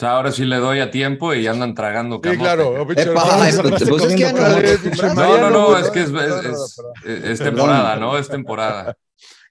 Sea, ahora sí le doy a tiempo y andan tragando Sí, camote. claro. Epa, es- pues es que ya no- No, no, es que es, Perdón, es- perdón, es- es temporada, ¿no? Es temporada.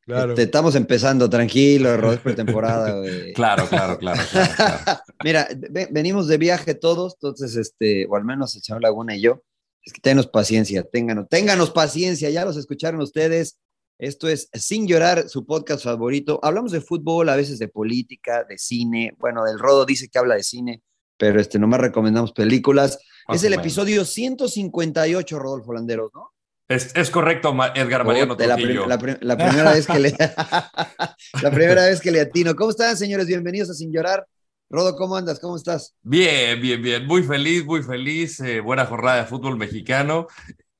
Claro. Te estamos empezando, tranquilo, Rod, es pretemporada, güey. Claro, claro, claro. claro, claro. Mira, ve- venimos de viaje todos, entonces, este, o al menos el señor Laguna y yo. Es que ténganos paciencia, ténganos, ténganos paciencia, ya los escucharon ustedes. Esto es Sin Llorar, su podcast favorito. Hablamos de fútbol, a veces de política, de cine. Bueno, del Rodo dice que habla de cine, pero este, nomás recomendamos películas. Es el episodio 158, Rodolfo Landeros, ¿no? Es, es correcto, Edgar Mariano De la, prim- la prim- la primera vez que le la primera vez que le atino. ¿Cómo están, señores? Bienvenidos a Sin Llorar. Rodo, ¿cómo andas? ¿Cómo estás? Bien, bien, bien. Muy feliz, muy feliz. eh, buena jornada de fútbol mexicano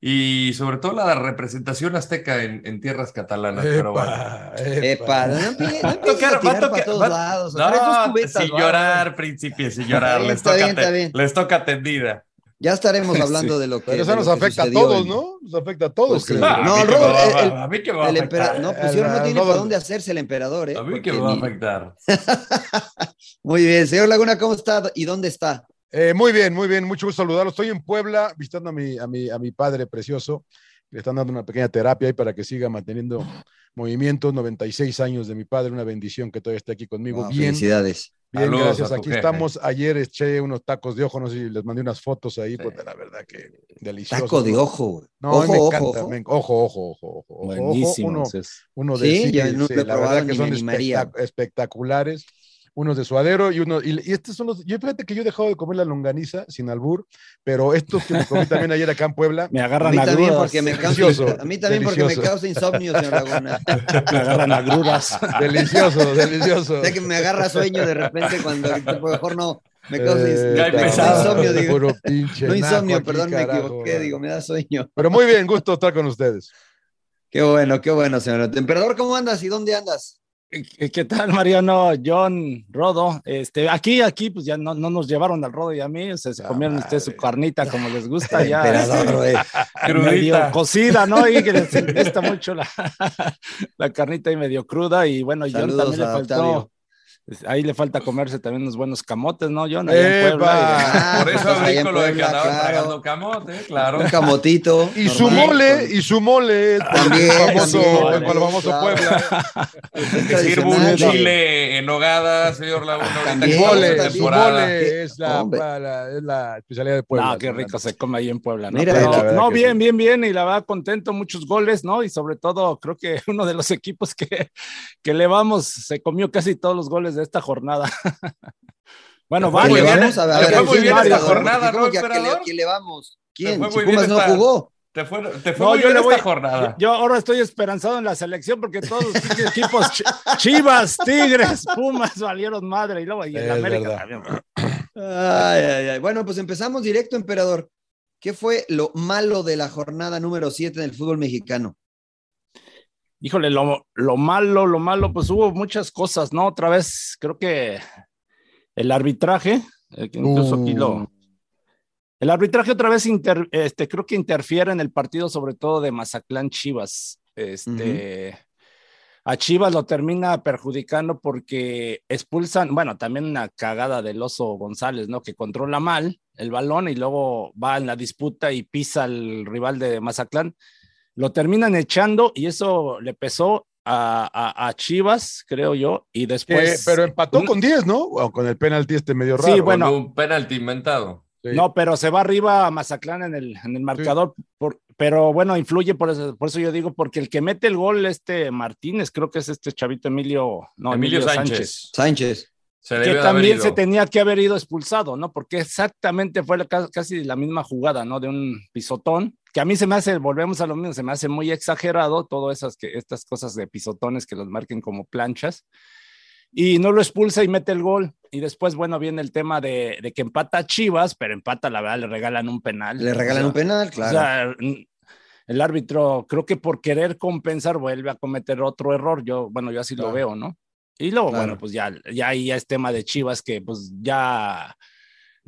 y sobre todo la representación azteca en, en tierras catalanas. Pero bueno. Epa, Epa, no, no sin llorar, príncipe, sin llorar. Está bien, les, está toca bien, está te- bien. les toca tendida. Ya estaremos Sí. hablando de lo que. Pero eso nos afecta a todos, ¿no? Nos afecta a todos, Pues sí. creo. No, a mí que Rodo, me va- el- el- a mí que me va a afectar. No, pues yo no tiene para dónde hacerse el emperador, ¿eh? A mí que me va a afectar. Muy bien, señor Laguna, ¿cómo está y dónde está? Eh, muy bien, muy bien, mucho gusto saludarlo. Estoy en Puebla visitando a mi, a mi, a mi padre precioso. Le están dando una pequeña terapia ahí para que siga manteniendo movimientos. 96 años de mi padre, una bendición que todavía esté aquí conmigo. Bien, Felicidades. bien, Saludos gracias. Aquí jefe. estamos. Ayer eché unos tacos de ojo, no sé si les mandé unas fotos ahí, Sí. pues la verdad que delicioso. Taco de ojo. güey. No, mí me ojo, encanta. ojo. me- Ojo, ojo, ojo, ojo, ojo, ojo. Buenísimo. Uno, uno de Sí, sí, sí, la verdad que son espectac- espectaculares. Unos de suadero y uno y, y estos son los. Yo fíjate que yo he dejado de comer la longaniza sin albur, pero estos que me comí también ayer acá en Puebla. Me A agarran mí también agruras. porque me Delicioso, causa, a mí también porque me causa insomnio, señor Laguna. Me agarran agruras. Delicioso, delicioso. Sé que me agarra sueño de repente cuando a lo mejor no me causa, Eh, insomnio, digo. Puro pinche No insomnio, aquí, perdón, me equivoqué, digo, me da sueño. Pero muy bien, gusto estar con ustedes. Qué bueno, qué bueno, señor. Emperador, ¿cómo andas y dónde andas? ¿Qué tal, Mariano? John, Rodo. Este, aquí, aquí, pues ya no, no nos llevaron al Rodo y a mí. o sea, se La comieron ustedes su carnita como les gusta ya. Medio cocida, ¿no? Y que les gusta mucho la, la carnita y medio cruda. Y bueno, John también le faltó. Octavio. Ahí le falta comerse también unos buenos camotes, ¿no, John? ¡Epa! Puebla. Ah, Por eso pues en brinco lo de que Puebla, andaban claro. tragando camote, claro. Un camotito. Y su normal, mole, con- y su mole, el También, famoso, también, el famoso claro. Puebla. sirva un chile en hogada, señor Laguna. También, mole, temporada. mole es la, la- es la especialidad de Puebla. no, qué rico se come ahí en Puebla, ¿no? Mira, Pero, no, bien, sí. bien, bien, y la verdad contento, muchos goles, ¿no? Y sobre todo, creo que uno de los equipos que, que le vamos, se comió casi todos los goles de esta jornada. bueno, Le fue vale, muy ¿Le bien, vamos? A ver, fue muy ¿quién bien esta jornada, ¿Cómo ¿no, que a quién le- vamos? ¿Quién? fue Si muy Pumas bien no esta- jugó. Te fue, te fue No, muy yo bien le esta voy- jornada. Yo ahora estoy esperanzado en la selección porque todos los equipos Ch- Chivas, Tigres, Pumas valieron madre y luego y en Es América verdad. también. Ay, ay, ay. Bueno, pues empezamos directo, emperador. ¿Qué fue lo malo de la jornada número 7 del fútbol mexicano? Híjole, lo, lo malo, lo malo, pues hubo muchas cosas, ¿no? Otra vez, creo que el arbitraje, eh, que incluso aquí lo. Uh. El arbitraje otra vez inter- este, creo que interfiere en el partido, sobre todo de Mazatlán Chivas. Este, A Chivas lo termina perjudicando porque expulsan, bueno, también una cagada del oso González, ¿no? Que controla mal el balón y luego va en la disputa y pisa al rival de Mazatlán. Lo terminan echando y eso le pesó a, a, Chivas, creo yo, y después... pero empató con 10, ¿no? O con el penalti este medio raro. Sí, bueno. un penalti inventado. No, pero se va arriba a Mazatlán en el, en el marcador, por, pero bueno, influye por eso, por eso yo digo, porque el que mete el gol, este Martínez, creo que es este chavito Emilio, no, Emilio, Sánchez. Sánchez. Que también se tenía que haber ido expulsado, ¿no? Porque exactamente fue casi la misma jugada, ¿no? De un pisotón, que a mí se me hace, volvemos a lo mismo, se me hace muy exagerado todas esas que, estas cosas de pisotones que los marquen como planchas y no lo expulsa y mete el gol. Y después, bueno, viene el tema de, que empata Chivas, pero empata, la verdad, le regalan un penal. Le regalan un penal, claro. el árbitro, creo que por querer compensar, vuelve a cometer otro error. Yo, bueno, yo así lo veo, ¿no? Y luego, bueno, pues ya, ya ahí ya es tema de Chivas que pues ya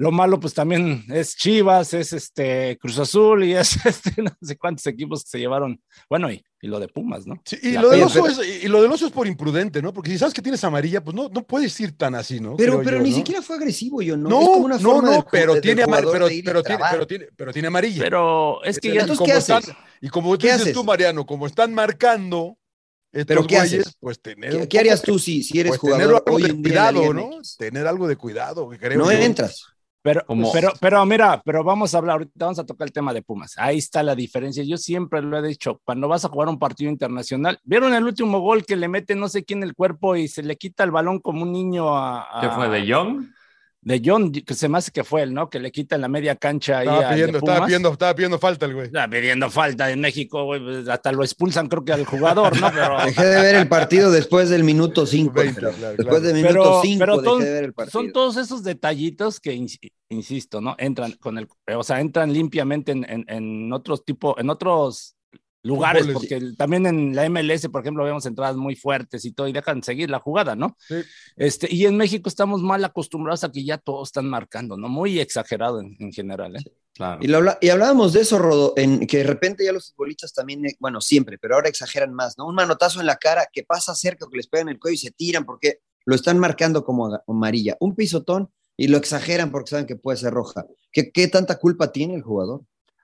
lo malo, pues también es Chivas, es este Cruz Azul y es este, no sé cuántos equipos que se llevaron. Bueno, y, y lo de Pumas, ¿no? Sí, y, lo del oso es, y lo del oso es por imprudente, ¿no? Porque si sabes que tienes amarilla, pues no, no puedes ir tan así, ¿no? Pero, pero ni siquiera fue agresivo, yo no. No, es como una no, no, pero, tiene pero, pero, tiene, pero, tiene, pero tiene amarilla. Pero es que ya. Entonces, ¿qué haces? y como tú dices tú, Mariano, como están marcando. ¿Pero qué haces? Pues tener ¿Qué, harías tú si, si eres pues jugador? Tener algo de cuidado, ¿no? Tener algo de cuidado. Creo no entras. Pero, pero, pero mira, pero vamos a hablar, ahorita vamos a tocar el tema de Pumas. Ahí está la diferencia. Yo siempre lo he dicho, cuando vas a jugar un partido internacional, ¿vieron el último gol que le mete no sé quién el cuerpo y se le quita el balón como un niño a... ¿Qué fue, de Young? De John, que se me hace que fue él, ¿no? Que le quita en la media cancha ahí. Estaba pidiendo, estaba pidiendo, estaba pidiendo falta el güey. Estaba pidiendo falta en México, güey. Pues, hasta lo expulsan, creo que al jugador, ¿no? Pero... Dejé de ver el partido después del minuto 5. Después del minuto 5 dejé de ver el partido. Son todos esos detallitos que, insisto, ¿no? Entran con el, o sea, entran limpiamente en, en, en otros tipos, en otros lugares, porque también en la MLS, por ejemplo, vemos entradas muy fuertes y todo, y dejan seguir la jugada, ¿no? Este, y en México estamos mal acostumbrados a que ya todos están marcando, ¿no? Muy exagerado en, general, ¿eh? Claro. Y, lo, y, hablábamos de eso, Rodo, en que de repente ya los futbolistas también, eh, bueno, siempre, pero ahora exageran más, ¿no? Un manotazo en la cara que pasa cerca, que les pegan el cuello y se tiran porque lo están marcando como amarilla. Un pisotón y lo exageran porque saben que puede ser roja. ¿Qué, qué tanta culpa tiene el jugador?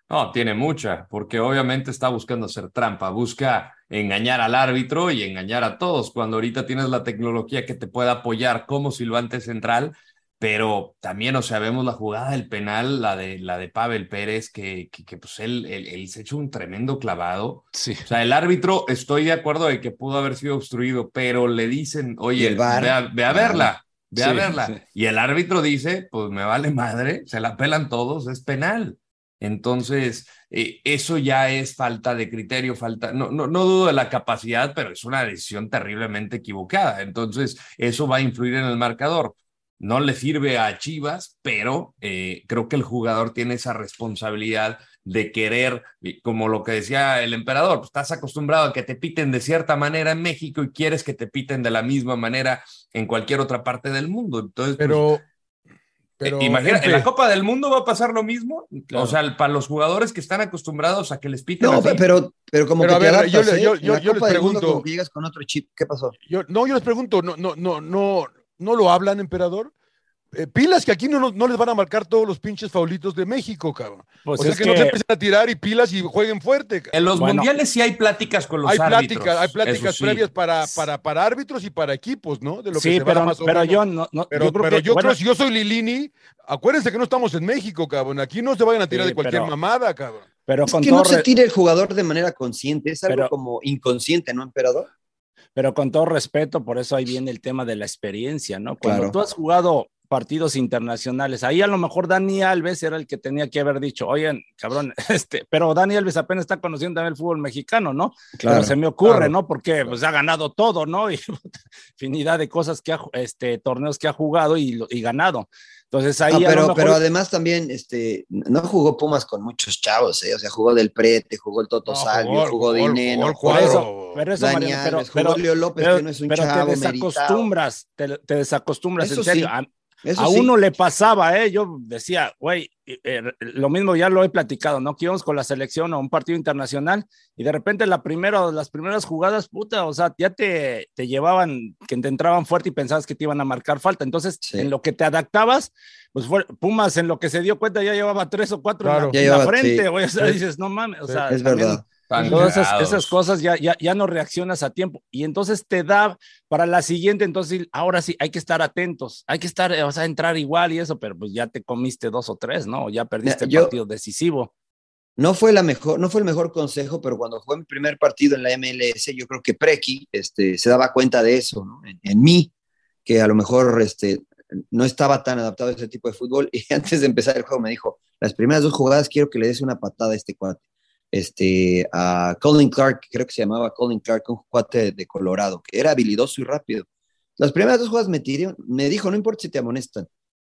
No, tiene mucha, porque obviamente está buscando hacer trampa, busca engañar al árbitro y engañar a todos, cuando ahorita tienes la tecnología que te puede apoyar como silbante central, pero también, o sea, vemos la jugada del penal, la de, la de Pavel Pérez, que, que, pues él, él, se echó un tremendo clavado. Sí. O sea, el árbitro, estoy de acuerdo de que pudo haber sido obstruido, pero le dicen, oye, ve, a, ve, a, verla, ve a verla. Y el árbitro dice, pues me vale madre, se la pelan todos, es penal. Entonces, eh, eso ya es falta de criterio, falta, no, no, no dudo de la capacidad, pero es una decisión terriblemente equivocada. Entonces, eso va a influir en el marcador. No le sirve a Chivas, pero eh, creo que el jugador tiene esa responsabilidad de querer, como lo que decía el emperador, pues estás acostumbrado a que te piten de cierta manera en México y quieres que te piten de la misma manera en cualquier otra parte del mundo. Entonces, pues, pero, pero, Imagina, ¿en la Copa del Mundo va a pasar lo mismo? O sea, para los jugadores que están acostumbrados a que les piten. No, pero, pero como que te adaptas, yo, yo, yo, yo les pregunto. llegas con otro chip, ¿qué pasó? Yo, no, yo les pregunto, no, no, no, no, no lo hablan, emperador. Eh, pilas que aquí no, no, les van a marcar todos los pinches faulitos de México, cabrón. Pues o sea que, no se empiecen a tirar y pilas y jueguen fuerte. En los mundiales sí hay pláticas con los hay árbitros. Plática, hay pláticas previas para, para, para árbitros y para equipos, ¿no? De lo sí, que se pero, más pero yo no, no, pero, yo creo, pero que, yo creo si yo soy Lilini, acuérdense que no estamos en México, cabrón. Aquí no se vayan a tirar de cualquier mamada, cabrón. Pero es que no se tire el jugador de manera consciente, es algo como inconsciente, ¿no, emperador? Pero con todo respeto, por eso ahí viene el tema de la experiencia, ¿no? Cuando tú has jugado partidos internacionales. Ahí a lo mejor Dani Alves era el que tenía que haber dicho, oigan, cabrón, este, pero Dani Alves apenas está conociendo también el fútbol mexicano, ¿no? Claro, se me ocurre, ¿no? Porque pues ha ganado todo, ¿no? Y infinidad de cosas que ha, este, torneos que ha jugado y, y ganado. Entonces ahí. pero, pero además también, este, no jugó Pumas con muchos chavos, ¿eh? O sea, jugó Del Prete, jugó el Toto Salvio, jugó, Dineno. Por eso, pero eso, Dani Alves, jugó Leo López, que no es un pero chavo. Te desacostumbras, te, te desacostumbras, en serio. a uno le pasaba, ¿eh? Yo decía, güey, eh, lo mismo ya lo he platicado, ¿no? Que íbamos con la selección a un partido internacional y de repente la primera, las primeras jugadas, puta, o sea, ya te, te llevaban, que te entraban fuerte y pensabas que te iban a marcar falta. Entonces, en lo que te adaptabas, pues fue, Pumas en lo que se dio cuenta ya llevaba tres o cuatro en, la, frente, güey. O sea, dices, no mames, o sea, es verdad. Todas esas, cosas ya, ya, ya no reaccionas a tiempo y entonces te da para la siguiente, entonces ahora sí hay que estar atentos, hay que estar, o sea, entrar igual y eso, pero pues ya te comiste dos o tres, ¿no? Ya perdiste el partido decisivo. No fue, la mejor, no fue el mejor consejo, pero cuando fue mi primer partido en la MLS, yo creo que Preki este, se daba cuenta de eso, ¿no? En, mí, que a lo mejor este, no estaba tan adaptado a ese tipo de fútbol y antes de empezar el juego me dijo, las primeras dos jugadas quiero que le des una patada a este cuate este, a Colin Clark, creo que se llamaba Colin Clark, un cuate de Colorado, que era habilidoso y rápido. Las primeras dos jugadas me tiré, me dijo, no importa si te amonestan,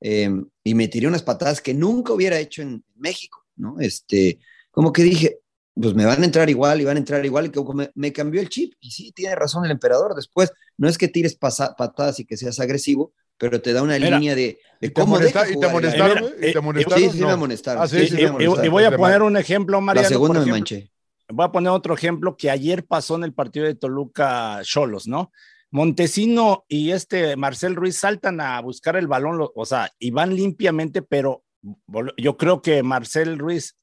em, y me tiré unas patadas que nunca hubiera hecho en México, ¿no? Este, como que dije, pues me van a entrar igual y van a entrar igual, y como me, me cambió el chip, y sí, tiene razón el emperador, después, no es que tires patadas y que seas agresivo, pero te da una línea de, cómo ¿Y te amonestaron? ¿Y te amonestaron? Sí, sí me amonestaron. y, voy a poner un ejemplo, Mariano. La segunda me manché. Voy a poner otro ejemplo que ayer pasó en el partido de Toluca Cholos, ¿no? Montesino y este Marcel Ruiz saltan a buscar el balón, o sea, y van limpiamente, pero yo creo que Marcel Ruiz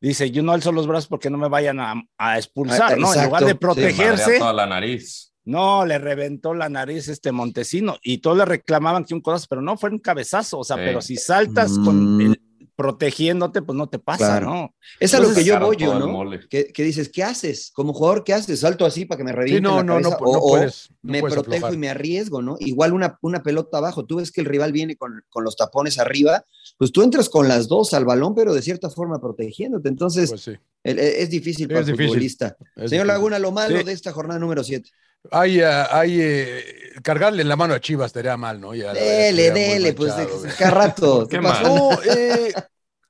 dice, yo no alzo los brazos porque no me vayan a, expulsar, ah, ¿no? En lugar de protegerse. toda la nariz. No, le reventó la nariz este Montesino y todos le reclamaban que un codazo, pero no fue un cabezazo, o sea, pero si saltas con mm. protegiéndote, pues no te pasa, ¿no? Es a lo que yo voy, yo, ¿no? Que, dices, ¿qué haces? Como jugador, ¿qué haces? ¿Salto así para que me reviente no, la cabeza? No, no, o, puedes, me protejo y me arriesgo, ¿no? Igual una, una pelota abajo, tú ves que el rival viene con, los tapones arriba, pues tú entras con las dos al balón, pero de cierta forma protegiéndote. Entonces, pues es difícil para el futbolista. Señor Laguna, lo malo de esta jornada número 7. Hay, ah, hay eh, cargarle en la mano a Chivas estaría mal, ¿no? Ya, dele, dele, pues cada rato. ¿Qué pasó? No, eh,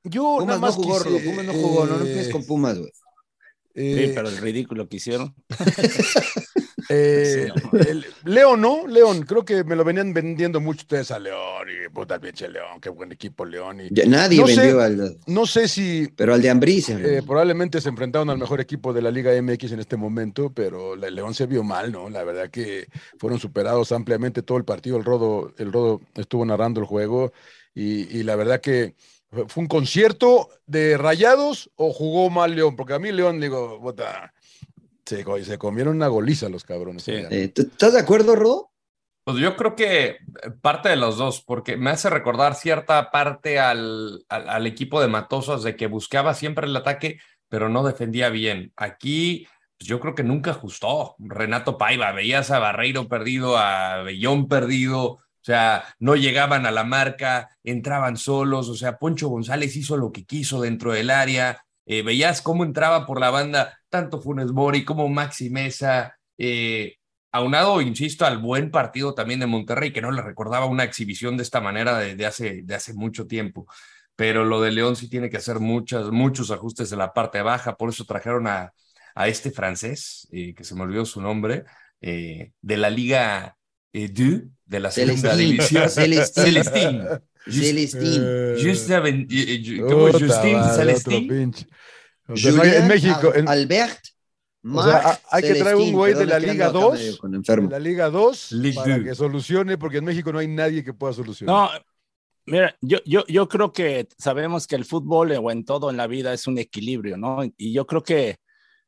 yo Pumas nada más no jugó, Pumas no jugó, no, no empieces con Pumas, güey. Sí, pero el ridículo que hicieron. Eh, León, ¿no? León, creo que me lo venían vendiendo mucho ustedes a León y puta pinche León, qué buen equipo León. Y, nadie vendió al. No sé si. Pero al de Ambriz. Eh, probablemente se enfrentaron al mejor equipo de la Liga MX en este momento, pero León se vio mal, ¿no? La verdad que fueron superados ampliamente todo el partido. El Rodo, el Rodo estuvo narrando el juego y, y la verdad que fue un concierto de rayados o jugó mal León, porque a mí León, digo, puta se, comieron una goliza los cabrones. Eh, ¿Estás de acuerdo, Rodo? Pues yo creo que parte de los dos, porque me hace recordar cierta parte al, al, equipo de Matosos de que buscaba siempre el ataque, pero no defendía bien. Aquí pues yo creo que nunca ajustó. Renato Paiva, veías a Barreiro perdido, a Bellón perdido, o sea, no llegaban a la marca, entraban solos, o sea, Poncho González hizo lo que quiso dentro del área, eh, veías cómo entraba por la banda tanto Funes Mori como Maxi Mesa, eh, aunado, insisto, al buen partido también de Monterrey, que no le recordaba una exhibición de esta manera de, hace, de hace mucho tiempo. Pero lo de León sí tiene que hacer muchas, muchos ajustes en la parte baja, por eso trajeron a, a este francés, eh, que se me olvidó su nombre, de la Liga de la segunda división. Celestín. Celestín. Justin, como Justin Celestín. en México. Albert. hay que traer un güey de la Liga 2, de la Liga 2, para que solucione, porque en México no hay nadie que pueda solucionar. No, mira, yo, yo, yo creo que sabemos que el fútbol o en todo en la vida es un equilibrio, ¿no? Y yo creo que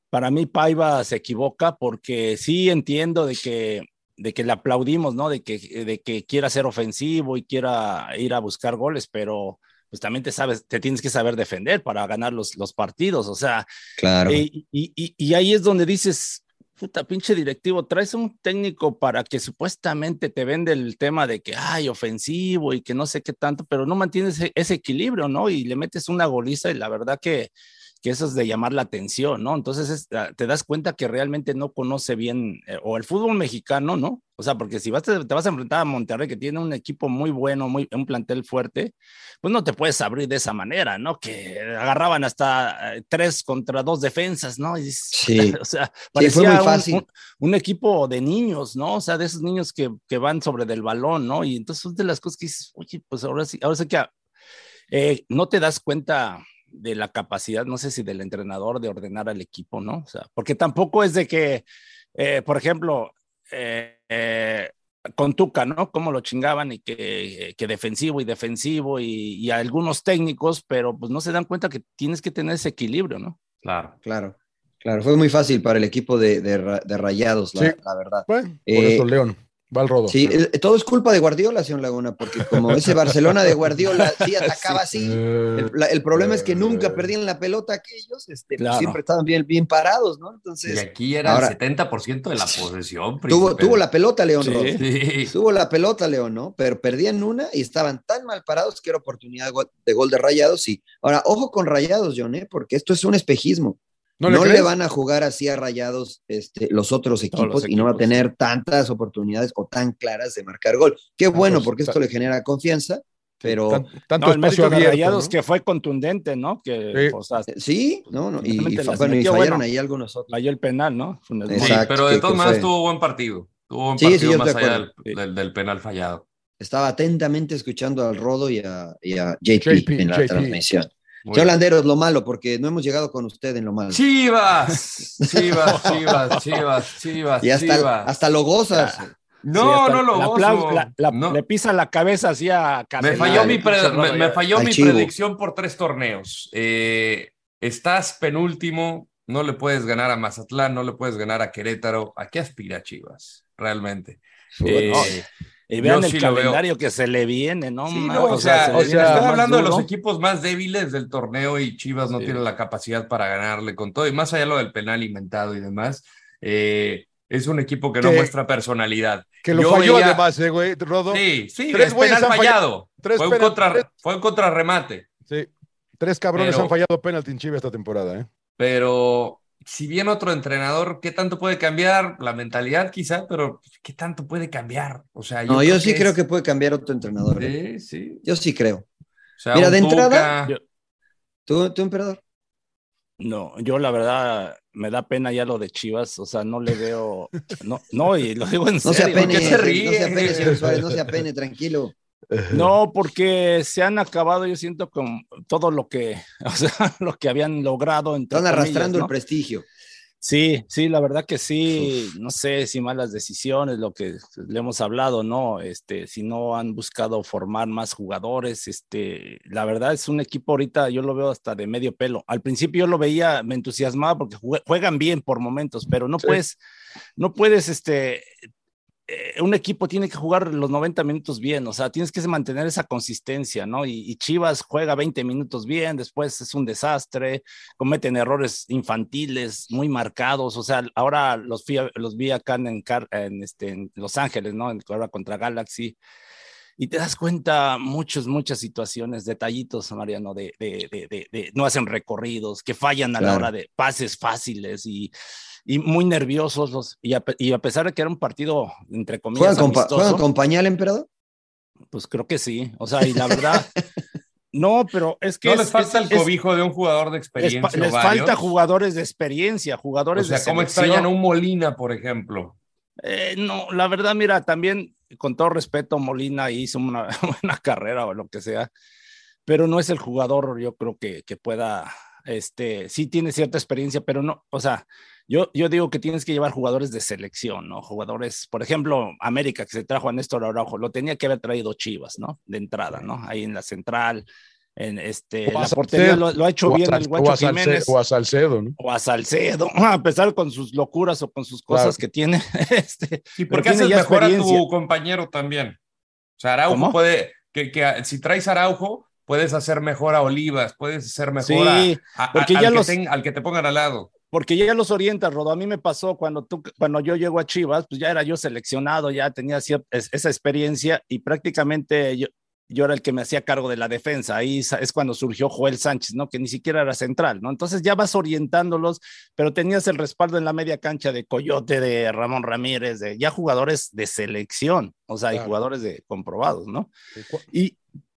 para mí Paiva se equivoca porque sí entiendo de que de que le aplaudimos, ¿no? De que, de que quiera ser ofensivo y quiera ir a buscar goles, pero pues también te sabes, te tienes que saber defender para ganar los, los partidos, o sea. Claro. y, y, y, ahí es donde dices, puta, pinche directivo, traes un técnico para que supuestamente te vende el tema de que, ay, ofensivo y que no sé qué tanto, pero no mantienes ese, ese equilibrio, ¿no? Y le metes una goliza y la verdad que que eso es de llamar la atención, ¿no? Entonces ah, te das cuenta que realmente no conoce bien, eh, o el fútbol mexicano, ¿no? O sea, porque si vas, te, vas a enfrentar a Monterrey, que tiene un equipo muy bueno, muy, un plantel fuerte, pues no te puedes abrir de esa manera, ¿no? Que agarraban hasta eh, tres contra dos defensas, ¿no? sí. o sea, parecía muy fácil. Un, equipo de niños, ¿no? O sea, de esos niños que, que, van sobre del balón, ¿no? Y entonces son de las cosas que dices, oye, pues ahora sí, ahora sí que eh, no te das cuenta de la capacidad, no sé si del entrenador de ordenar al equipo, ¿no? O sea, porque tampoco es de que, eh, por ejemplo, eh, eh, con Tuca, ¿no? Cómo lo chingaban y que, que defensivo y defensivo y, algunos técnicos, pero pues no se dan cuenta que tienes que tener ese equilibrio, ¿no? Claro. Claro. Claro, fue muy fácil para el equipo de, de, Rayados, la, verdad. Bueno, por eso León. Va al rodo. Sí, todo es culpa de Guardiola, señor Laguna, porque como ese Barcelona de Guardiola sí atacaba así, el, problema es que nunca perdían la pelota aquellos, este, pues, siempre estaban bien, bien parados, ¿no? Entonces, y aquí era el 70% de la posesión. Tuvo, tuvo, la pelota León, tuvo la pelota León, ¿no? Pero perdían una y estaban tan mal parados que era oportunidad de gol de Rayados. Y ahora, ojo con Rayados, John, ¿eh? porque esto es un espejismo. No, le, van a jugar así a rayados este, los otros equipos, y no va a tener tantas oportunidades o tan claras de marcar gol. Qué bueno, porque esto le genera confianza, pero tanto espacio de Rayados que fue contundente, ¿no? Que, sí. no, no, y, bueno, y fallaron ahí algunos otros. Falló el penal, ¿no? sí, pero de todas maneras tuvo buen partido. Tuvo buen partido más allá del, penal fallado. Estaba atentamente escuchando al Rodo y a, JP, en la transmisión. Señor Landeros, lo malo, porque no hemos llegado con usted en lo malo. Chivas, Chivas, Chivas, Chivas, Chivas. Y hasta, hasta lo gozas. No, no lo gozo. Le pisa la cabeza así a Me falló mi, me, falló mi predicción por tres torneos. Eh, estás penúltimo, no le puedes ganar a Mazatlán, no le puedes ganar a Querétaro. ¿A qué aspira Chivas, realmente? Eh, y vean el calendario que se le viene, ¿no? o, sea, estoy hablando de los equipos más débiles del torneo y Chivas no tiene la capacidad para ganarle con todo. Y más allá de lo del penal inventado y demás, eh, es un equipo que no muestra personalidad. Que lo falló además, eh, güey, Rodo. Sí, sí, tres penal fallado. fue, un contra, fue un contrarremate. Sí, tres cabrones han fallado penalti en Chivas esta temporada, ¿eh? Pero si bien otro entrenador, ¿qué tanto puede cambiar? La mentalidad quizá, pero ¿qué tanto puede cambiar? O sea, yo no, yo sí creo que puede cambiar otro entrenador. ¿eh? Sí, sí. Yo sí creo. Mira, de entrada, ¿tú, ¿tú, emperador? No, yo la verdad me da pena ya lo de Chivas, o sea, no le veo, no, no, y lo digo en no serio. Se apene, se ríe? No se apene, señor Suárez, no se apene, tranquilo. No, porque se han acabado, yo siento, con todo lo que, o sea, lo que habían logrado. Están arrastrando el prestigio. Sí, sí, la verdad que sí, no sé si malas decisiones, lo que le hemos hablado, ¿no? Este, si no han buscado formar más jugadores, este, la verdad es un equipo ahorita, yo lo veo hasta de medio pelo. Al principio yo lo veía, me entusiasmaba porque juegan bien por momentos, pero no puedes, no puedes, este, eh, un equipo tiene que jugar los 90 minutos bien, o sea, tienes que mantener esa consistencia, ¿no? Y, Chivas juega 20 minutos bien, después es un desastre, cometen errores infantiles muy marcados, o sea, ahora los, los vi acá en, en, este, en Los Ángeles, ¿no? Ahora contra Galaxy. Y te das cuenta muchas, muchas situaciones, detallitos, Mariano, de, de, de, de no hacen recorridos, que fallan a la hora de pases fáciles y y muy nerviosos. Los, y, a, y, a, pesar de que era un partido, entre comillas, ¿Juegan con, pañal, emperador? Pues creo que sí. O sea, y la verdad. No, pero es que. No les falta el cobijo de un jugador de experiencia. Les, falta jugadores de experiencia, jugadores o sea, de ¿cómo extrañan un Molina, por ejemplo? Eh, no, la verdad, mira, también, con todo respeto, Molina hizo una buena carrera o lo que sea, pero no es el jugador, yo creo que, que pueda. Este, sí tiene cierta experiencia, pero no, o sea, yo, yo digo que tienes que llevar jugadores de selección, ¿no? Jugadores, por ejemplo, América, que se trajo a Néstor Araujo, lo tenía que haber traído Chivas, ¿no? De entrada, ¿no? Ahí en la central, en este, la portería lo, ha hecho bien el Guacho Jiménez. O a Salcedo, ¿no? O a Salcedo, a pesar con sus locuras o con sus cosas que tiene. Este, sí, porque haces mejor a tu compañero también. O sea, Araujo puede, que, que si traes Araujo, puedes hacer mejor a Olivas, puedes hacer mejor a, porque ya al, que al que te pongan al lado porque ya los orientas, Rodo. A mí me pasó cuando, tú, cuando yo llego a Chivas, pues ya era yo seleccionado, ya tenía esa experiencia y prácticamente yo, yo era el que me hacía cargo de la defensa. Ahí es cuando surgió Joel Sánchez, ¿no? Que ni siquiera era central, ¿no? Entonces ya vas orientándolos, pero tenías el respaldo en la media cancha de Coyote, de Ramón Ramírez, de ya jugadores de selección, o sea, jugadores de comprobados, ¿no? Y,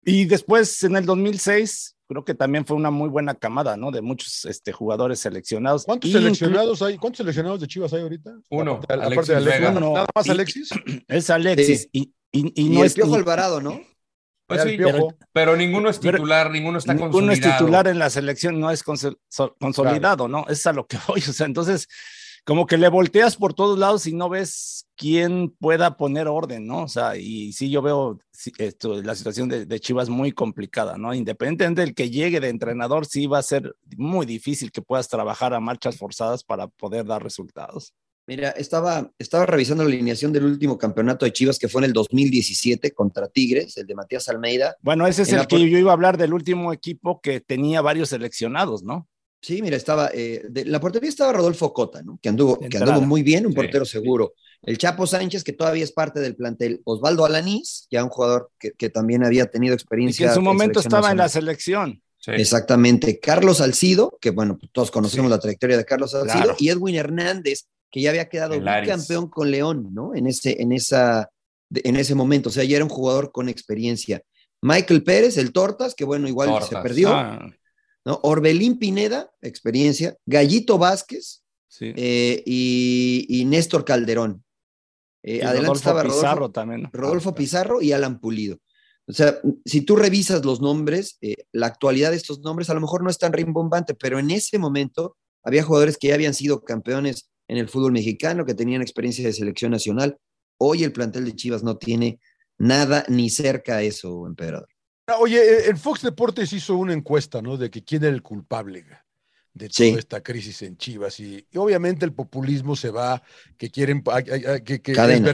y después en el 2006 creo que también fue una muy buena camada, ¿no? De muchos este, jugadores seleccionados. ¿Cuántos seleccionados hay? ¿Cuántos seleccionados de Chivas hay ahorita? Uno. Alexis, ¿Nada más Alexis? Es Alexis. Y, y, no es Piojo Alvarado, ¿no? Pues sí, pero, ninguno es titular, ninguno está ninguno consolidado. Ninguno es titular en la selección, no es consolidado, ¿no? Es a lo que voy. O sea, entonces, como que le volteas por todos lados y no ves quién pueda poner orden, ¿no? O sea, y sí, yo veo esto, la situación de, de, Chivas muy complicada, ¿no? Independientemente del que llegue de entrenador, sí va a ser muy difícil que puedas trabajar a marchas forzadas para poder dar resultados. Mira, estaba, estaba revisando la alineación del último campeonato de Chivas que fue en el 2017 contra Tigres, el de Matías Almeida. Bueno, ese es el que yo iba a hablar del último equipo que tenía varios seleccionados, ¿no? Sí, mira, estaba, eh, de, la portería estaba Rodolfo Cota, ¿no? Que anduvo, que anduvo muy bien, un portero seguro. El Chapo Sánchez, que todavía es parte del plantel. Osvaldo Alanís, ya un jugador que, también había tenido experiencia. Y que en su momento estaba en la selección. Exactamente. Carlos Alcido, que bueno, todos conocemos la trayectoria de Carlos Alcido, y Edwin Hernández, que ya había quedado campeón con León, ¿no? En ese, en, esa, en ese momento, o sea, ya era un jugador con experiencia. Michael Pérez, el Tortas, que bueno, igual se perdió. Ah. ¿No? Orbelín Pineda, experiencia. Gallito Vázquez eh, y, Néstor Calderón. Eh, adelante estaba Rodolfo Pizarro también. Rodolfo Pizarro y Alan Pulido. O sea, si tú revisas los nombres, eh, la actualidad de estos nombres a lo mejor no es tan rimbombante, pero en ese momento había jugadores que ya habían sido campeones en el fútbol mexicano, que tenían experiencia de selección nacional. Hoy el plantel de Chivas no tiene nada ni cerca a eso, emperador. Oye, el Fox Deportes hizo una encuesta, ¿no? De que quién era el culpable de toda esta crisis en Chivas. Y, obviamente el populismo se va, que quieren, que,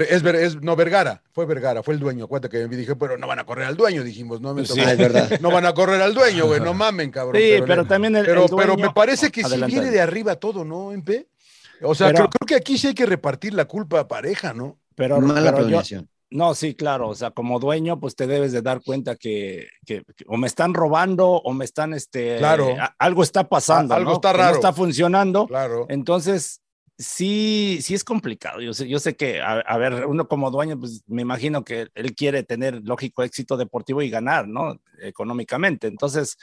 es, no, Vergara, fue Vergara, fue el dueño. Acuérdate que me dije, pero no van a correr al dueño, dijimos, no, me sí, es verdad. no van a correr al dueño, güey, no mamen, cabrón. Sí, pero, también el, pero, pero me parece que si viene de arriba todo, ¿no, Empe? O sea, creo, que aquí sí hay que repartir la culpa a pareja, ¿no? Pero, Mala pero no, sí, claro, o sea, como dueño, pues te debes de dar cuenta que, que, o me están robando o me están, este, claro. algo está pasando, algo está raro, no está funcionando. Claro. Entonces, sí, sí es complicado. Yo sé, yo sé que, a, a, ver, uno como dueño, pues me imagino que él quiere tener lógico éxito deportivo y ganar, ¿no? Económicamente. Entonces,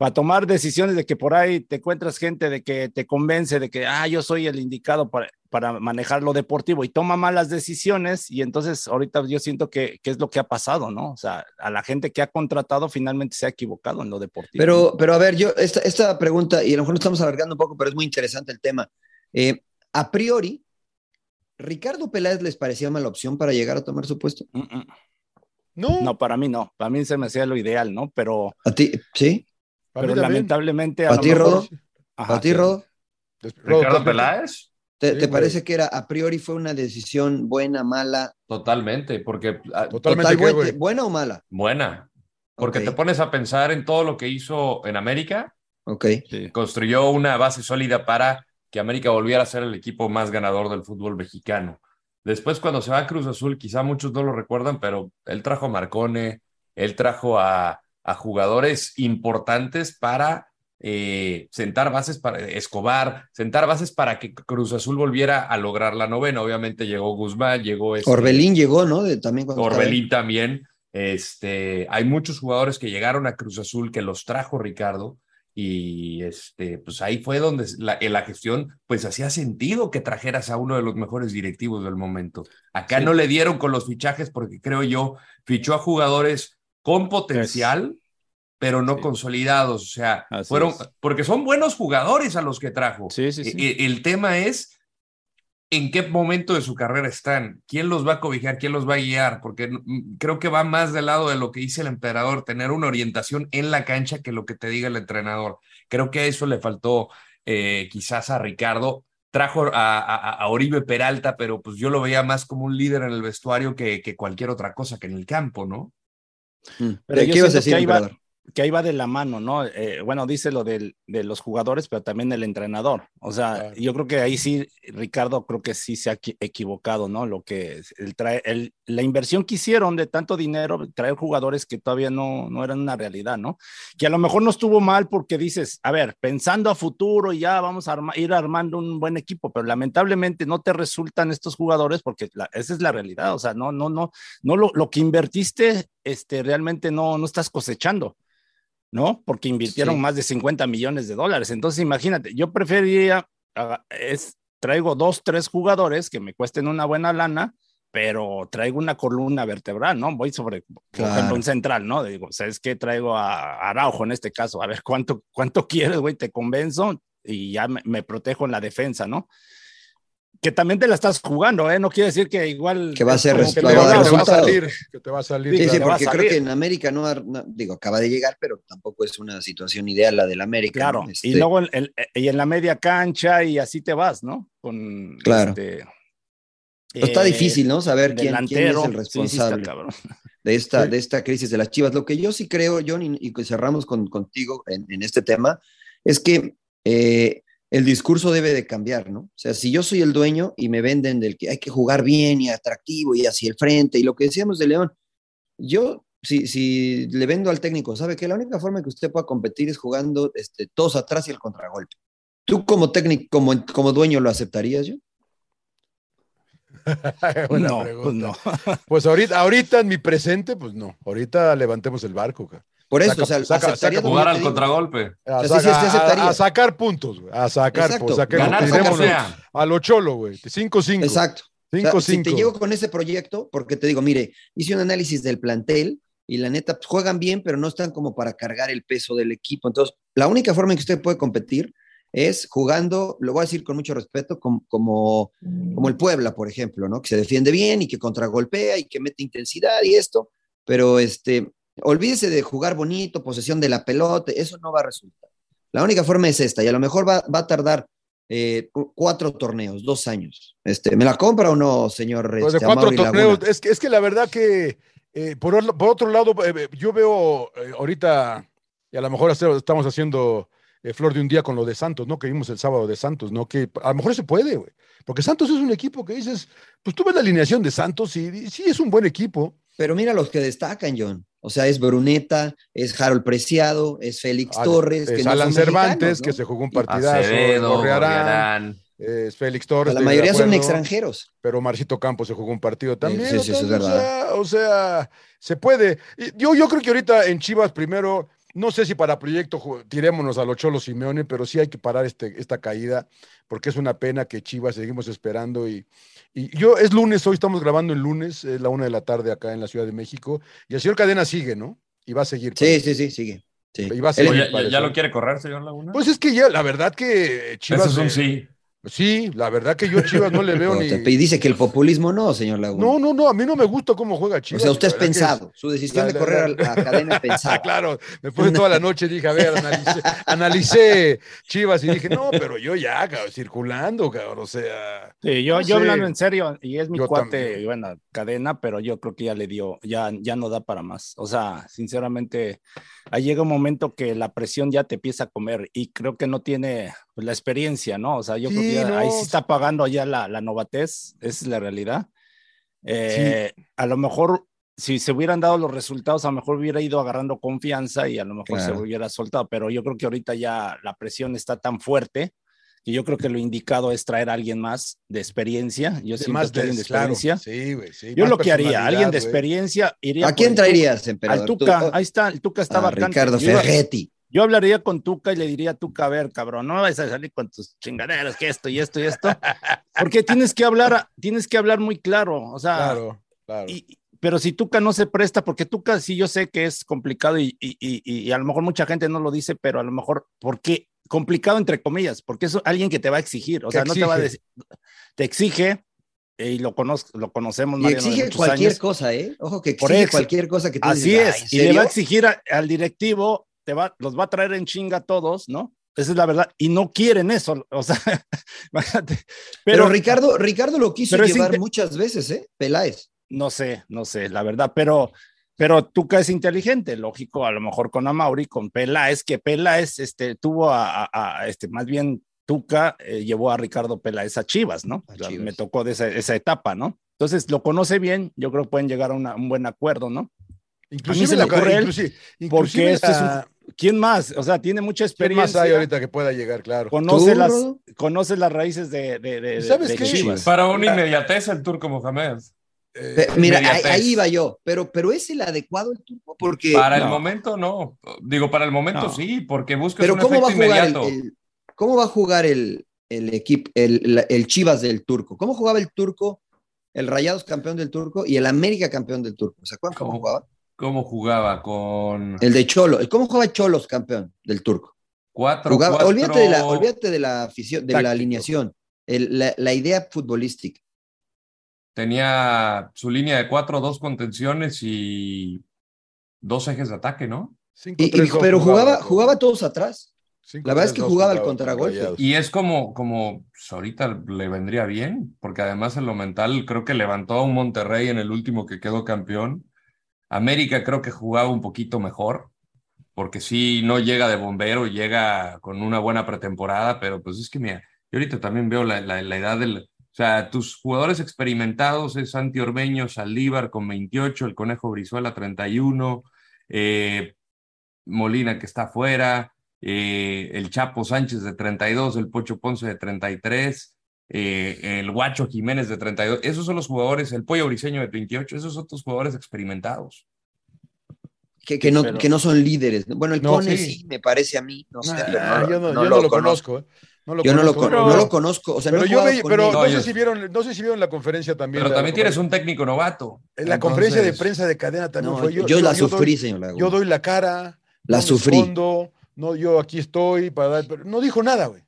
para tomar decisiones de que por ahí te encuentras gente de que te convence de que, ah, yo soy el indicado para, para manejar lo deportivo y toma malas decisiones y entonces ahorita yo siento que, que, es lo que ha pasado, ¿no? O sea, a la gente que ha contratado finalmente se ha equivocado en lo deportivo. Pero, pero a ver, yo, esta, esta pregunta, y a lo mejor estamos alargando un poco, pero es muy interesante el tema. Eh, a priori, ¿Ricardo Peláez les parecía mala opción para llegar a tomar su puesto? No. No, para mí no. Para mí se me hacía lo ideal, ¿no? Pero. ¿A ti? ¿Sí? Pero lamentablemente. ¿A, ti, Rodo? ¿A ti, Rodo? ¿Ricardo Peláez? ¿Te, parece que era a priori fue una decisión buena, mala? Totalmente, porque. Ah, Totalmente. ¿Buena o mala? Buena. Porque te pones a pensar en todo lo que hizo en América. Ok. Construyó una base sólida para que América volviera a ser el equipo más ganador del fútbol mexicano. Después, cuando se va a Cruz Azul, quizá muchos no lo recuerdan, pero él trajo a Marcone, él trajo a a jugadores importantes para eh, sentar bases para Escobar, sentar bases para que Cruz Azul volviera a lograr la novena. Obviamente llegó Guzmán, llegó este, Orbelín llegó, ¿no? también Orbelín también. Este, hay muchos jugadores que llegaron a Cruz Azul que los trajo Ricardo y este, pues ahí fue donde la, en la gestión pues hacía sentido que trajeras a uno de los mejores directivos del momento. Acá no le dieron con los fichajes porque creo yo fichó a jugadores con potencial, pero no consolidados. O sea, fueron, porque son buenos jugadores a los que trajo. Sí, sí, sí. E, el, tema es en qué momento de su carrera están, quién los va a cobijar, quién los va a guiar, porque creo que va más del lado de lo que dice el emperador, tener una orientación en la cancha que lo que te diga el entrenador. Creo que a eso le faltó eh, quizás a Ricardo. Trajo a, Oribe Peralta, pero pues yo lo veía más como un líder en el vestuario que, que cualquier otra cosa que en el campo, ¿no? Mm. Pero ¿Qué ibas a decir, que ahí va de la mano, ¿no? Eh, bueno, dice lo de los jugadores, pero también el entrenador. O sea, yo creo que ahí sí, Ricardo, creo que sí se ha equivocado, ¿no? Lo que el trae, el, la inversión que hicieron de tanto dinero, traer jugadores que todavía no, no eran una realidad, ¿no? Que a lo mejor no estuvo mal porque dices, a ver, pensando a futuro, ya vamos a ir armando un buen equipo, pero lamentablemente no te resultan estos jugadores porque esa es la realidad. O sea, no, no, no, no lo, lo que invertiste, este, realmente no, no estás cosechando. ¿no? Porque invirtieron más de 50 millones de dólares. Entonces, imagínate, yo preferiría, ah, es, traigo dos, tres jugadores que me cuesten una buena lana, pero traigo una columna vertebral, ¿no? Voy sobre, por ejemplo, un central, ¿no? Digo, ¿sabes qué? Traigo a Araujo en este caso, a ver cuánto, cuánto quieres, güey, te convenzo y ya me, me protejo en la defensa, ¿no? Que también te la estás jugando, ¿eh? No quiere decir que igual... Que va a ser que te, va, a salir, que te va a salir. Sí, sí, porque creo que en América no, digo, acaba de llegar, pero tampoco es una situación ideal la del América. Claro, y este luego en, y en la media cancha y así te vas, ¿no? Con, claro. Este, está eh, difícil, ¿no? Saber quién, quién, es el responsable de, esta, de esta crisis de las Chivas. Lo que yo sí creo, John, y, y cerramos con, contigo en, en, este tema, es que... Eh, el discurso debe de cambiar, ¿no? O sea, si yo soy el dueño y me venden del que hay que jugar bien y atractivo y hacia el frente y lo que decíamos de León, yo si, si le vendo al técnico, sabe que la única forma que usted pueda competir es jugando este, todos atrás y el contragolpe. ¿Tú como técnico, como, como dueño lo aceptarías yo? no, pues no. pues ahorita, ahorita en mi presente, pues no. Ahorita levantemos el barco. Cara. Por eso, o sea, saca, saca, jugar al contragolpe. A, saca, a, sacar puntos, güey. A sacar, pues, Ganar sea. A lo cholo, güey. 5-5. Exacto. 5-5. O sea, si te llego con ese proyecto, porque te digo, mire, hice un análisis del plantel y la neta, pues, juegan bien, pero no están como para cargar el peso del equipo. Entonces, la única forma en que usted puede competir es jugando, lo voy a decir con mucho respeto, como, como, como el Puebla, por ejemplo, ¿no? Que se defiende bien y que contragolpea y que mete intensidad y esto, pero este, Olvídese de jugar bonito, posesión de la pelota, eso no va a resultar. La única forma es esta, y a lo mejor va, a tardar eh, cuatro torneos, dos años. Este, ¿Me la compra o no, señor? Pues de este, cuatro torneos, es que, es que la verdad que, eh, por, otro lado, eh, yo veo ahorita, y a lo mejor estamos haciendo flor de un día con lo de Santos, ¿no? Que vimos el sábado de Santos, ¿no? Que a lo mejor se puede, güey. Porque Santos es un equipo que dices, pues tú ves la alineación de Santos y sí es un buen equipo. Pero mira los que destacan, John. O sea, es Bruneta, es Harold Preciado, es Félix Torres. Es Alan Cervantes, que se jugó un partidazo. Acevedo, es Félix Torres. La mayoría son extranjeros. Pero Marcito Campos se jugó un partido también. Sí, sí, es verdad. O sea, se puede. Yo, yo creo que ahorita en Chivas primero no sé si para proyecto tirémonos a los Cholos Simeone, pero sí hay que parar este, esta caída, porque es una pena que Chivas seguimos esperando. Y, y yo, es lunes, hoy estamos grabando el lunes, es la una de la tarde acá en la Ciudad de México, y el señor Cadena sigue, ¿no? Y va a seguir. Sí, sí, sí, sigue. Y va a seguir, ya, lo quiere correr, señor Laguna? Pues es que ya, la verdad que Chivas. Eso es un sí. Sí, la verdad que yo a Chivas no le veo ni. Y dice que el populismo no, señor Laguna. No, no, no, a mí no me gusta cómo juega Chivas. O sea, usted es pensado. Su decisión de correr a la cadena pensada. claro, después de toda la noche dije, a ver, analicé, Chivas y dije, no, pero yo ya, cabrón, circulando, cabrón, o sea. Sí, yo, yo hablando en serio, y es mi cuate, bueno, cadena, pero yo creo que ya le dio, ya, ya no da para más. O sea, sinceramente, ahí llega un momento que la presión ya te empieza a comer y creo que no tiene pues, la experiencia, ¿no? O sea, yo creo que ahí sí está pagando ya la, la novatez, esa es la realidad. Eh, a lo mejor si se hubieran dado los resultados, a lo mejor hubiera ido agarrando confianza y a lo mejor se hubiera soltado, pero yo creo que ahorita ya la presión está tan fuerte que yo creo que lo indicado es traer a alguien más de experiencia. Yo sí, más de, alguien de experiencia. Sí, sí, yo lo que haría, alguien de experiencia iría. ¿A quién traerías, emperador? Al Tuca, ahí está, el Tuca estaba Ricardo Ferretti. Yo hablaría con Tuca y le diría, Tuca, a ver, cabrón, no vas a salir con tus chingaderas, que esto y esto y esto, porque tienes que hablar, tienes que hablar muy claro, o sea, claro, claro. pero si Tuca no se presta, porque Tuca sí yo sé que es complicado y, y, y, a lo mejor mucha gente no lo dice, pero a lo mejor, ¿por qué? Complicado entre comillas, porque es alguien que te va a exigir, o sea, no te va a decir, te exige, y lo, conozco, lo conocemos. Y exige cualquier cosa, ¿eh? Ojo que exige cualquier cosa que tú Así es, y le va a exigir al directivo te va, los va a traer en chinga a todos, ¿no? Esa es la verdad. Y no quieren eso. O sea, imagínate. Pero, Ricardo, Ricardo lo quiso llevar muchas veces, ¿eh? Peláez. No sé, no sé, la verdad. Pero pero Tuca es inteligente, lógico, a lo mejor con Amauri, con Peláez, que Peláez este, tuvo a, este, más bien Tuca eh, llevó a Ricardo Peláez a Chivas, ¿no? me tocó de esa, esa, etapa, ¿no? Entonces lo conoce bien, yo creo que pueden llegar a un buen acuerdo, ¿no? Inclusive, ocurre él, porque este es un, ¿Quién más? O sea, tiene mucha experiencia. ¿Quién más hay ahorita que pueda llegar, claro? Conoce, las, conoce las raíces de, de, de, ¿Sabes qué? Chivas. Para una inmediatez el turco Mohamed. Eh, mira, ahí, iba yo, pero, pero es el adecuado el turco porque... Para el momento no, digo, para el momento sí, porque busca pero un ¿cómo va a jugar El, ¿Cómo va a jugar el, el equipo, el, el, Chivas del turco? ¿Cómo jugaba el turco, el Rayados campeón del turco y el América campeón del turco? ¿Se acuerdan cómo jugaba? ¿Cómo jugaba? Con. El de Cholo. ¿Cómo jugaba Cholos, campeón del turco? Cuatro, cuatro... Olvídate, de la, olvídate de la afición, de la alineación. la, idea futbolística. Tenía su línea de cuatro, dos contenciones y dos ejes de ataque, ¿no? pero jugaba, jugaba todos atrás. la verdad es que jugaba el contragolpe. Y es como, como pues, ahorita le vendría bien, porque además en lo mental creo que levantó a un Monterrey en el último que quedó campeón América creo que jugaba un poquito mejor, porque sí, no llega de bombero, llega con una buena pretemporada, pero pues es que mira, yo ahorita también veo la, edad del... O sea, tus jugadores experimentados es Santi Ormeño, Saldívar con 28, el Conejo Brizuela 31, eh, Molina que está afuera, eh, el Chapo Sánchez de 32, el Pocho Ponce de 33, eh, el Guacho Jiménez de 32, esos son los jugadores, el Pollo Briseño de 28, esos son tus jugadores experimentados. Que, que, no, que no son líderes. Bueno, el Cone sí. me parece a mí. No sé, no, yo no, lo, conozco. ¿eh? yo no lo, no lo conozco. O sea, pero yo pero no, sé si vieron, no sé si vieron la conferencia también. Pero también tienes un técnico novato. En la conferencia de prensa de cadena también fue yo. Yo, la sufrí, señor Laguna. Yo doy la cara. La sufrí. no, yo aquí estoy para dar. Pero no dijo nada, güey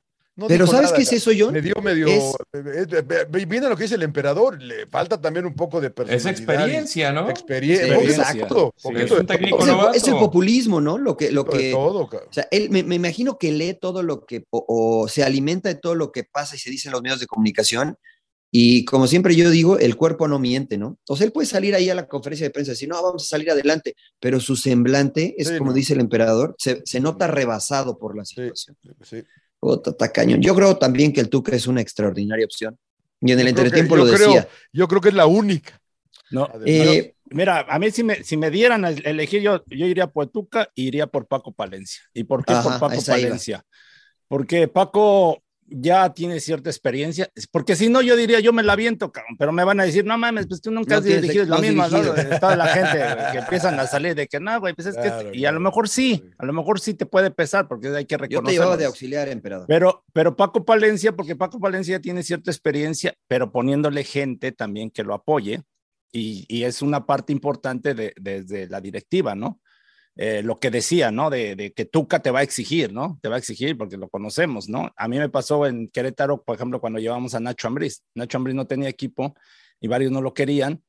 pero ¿sabes qué es eso, John? Me dio medio. Es... Eh, eh, eh, viene lo que dice el emperador, le falta también un poco de personalidad. Es experiencia, ¿no? Experiencia. Exacto. es un técnico Es el populismo, ¿no? Lo que. Lo que todo, o sea, él me, me, imagino que lee todo lo que. O, se alimenta de todo lo que pasa y se dice en los medios de comunicación. Y como siempre yo digo, el cuerpo no miente, ¿no? O sea, él puede salir ahí a la conferencia de prensa y decir, no, vamos a salir adelante, pero su semblante es como dice el emperador, se, se, nota rebasado por la situación. Sí, sí. Yo creo también que el Tuca es una extraordinaria opción. Y en el entretiempo lo decía. yo creo que es la única. No, eh, mira, a mí si me, si me dieran a elegir, yo, yo iría por Tuca y iría por Paco Palencia. ¿Y por qué por Paco Palencia? Porque Paco ya tiene cierta experiencia, porque si no yo diría, yo me la viento, pero me van a decir, no mames, pues tú nunca has dirigido la misma, ¿no? Toda la gente que empiezan a salir de que no, güey, pues es que, y a lo mejor sí, a lo mejor sí te puede pesar, porque hay que reconocer. Yo te de auxiliar, emperador. Pero, pero Paco Palencia, porque Paco Palencia tiene cierta experiencia, pero poniéndole gente también que lo apoye, y, y es una parte importante de, desde la directiva, ¿no? Eh, lo que decía, ¿no? De, que Tuca te va a exigir, ¿no? Te va a exigir porque lo conocemos, ¿no? A mí me pasó en Querétaro, por ejemplo, cuando llevamos a Nacho Ambriz. Nacho Ambriz no tenía equipo y varios no lo querían.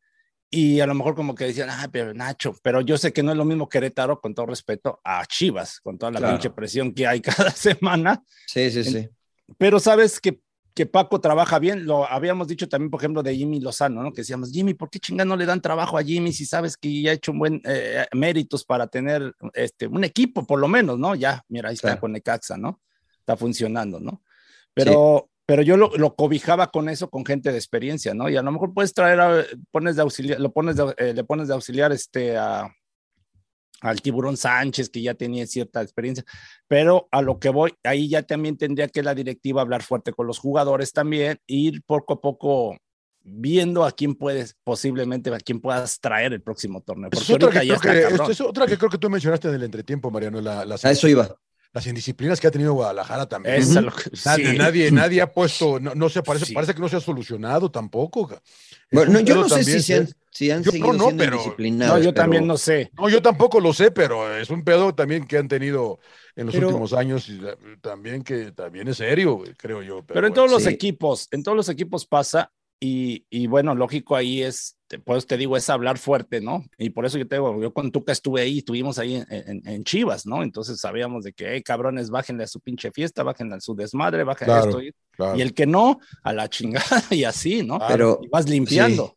Y a lo mejor como que decían, ah, pero Nacho, pero yo sé que no es lo mismo Querétaro, con todo respeto, a Chivas, con toda la pinche presión que hay cada semana. Sí, sí, sí. Pero sabes que que Paco trabaja bien. Lo habíamos dicho también, por ejemplo, de Jimmy Lozano, ¿no? Que decíamos, Jimmy, ¿por qué chingada no le dan trabajo a Jimmy si sabes que ya ha hecho un buen eh, méritos para tener este, un equipo, por lo menos, ¿no? Ya, mira, ahí está con Necaxa, ¿no? Está funcionando, ¿no? Pero, pero yo lo, lo, cobijaba con eso, con gente de experiencia, ¿no? Y a lo mejor puedes traer, a, pones de auxiliar, lo pones eh, le pones de auxiliar este, a, al tiburón Sánchez, que ya tenía cierta experiencia, pero a lo que voy, ahí ya también tendría que la directiva hablar fuerte con los jugadores también, ir poco a poco viendo a quién puedes, posiblemente a quién puedas traer el próximo torneo. es otra, que creo que, es otra que creo que tú mencionaste en el entretiempo, Mariano. La, a eso iba las indisciplinas que ha tenido Guadalajara también. nadie, nadie, ha puesto, no, se parece, parece que no se ha solucionado tampoco. Bueno, yo no sé si, se han, si han seguido no, siendo pero, No, yo también no sé. No, yo tampoco lo sé, pero es un pedo también que han tenido en los últimos años y también que también es serio, creo yo. Pero, en todos los equipos, en todos los equipos pasa y, bueno, lógico ahí es, pues te digo, es hablar fuerte, ¿no? Y por eso yo te digo, yo con Tuca estuve ahí, estuvimos ahí en, Chivas, ¿no? Entonces sabíamos de que, hey, cabrones, bájenle a su pinche fiesta, bájenle a su desmadre, bájenle a esto. Y, el que no, a la chingada y así, ¿no? Pero y vas limpiando.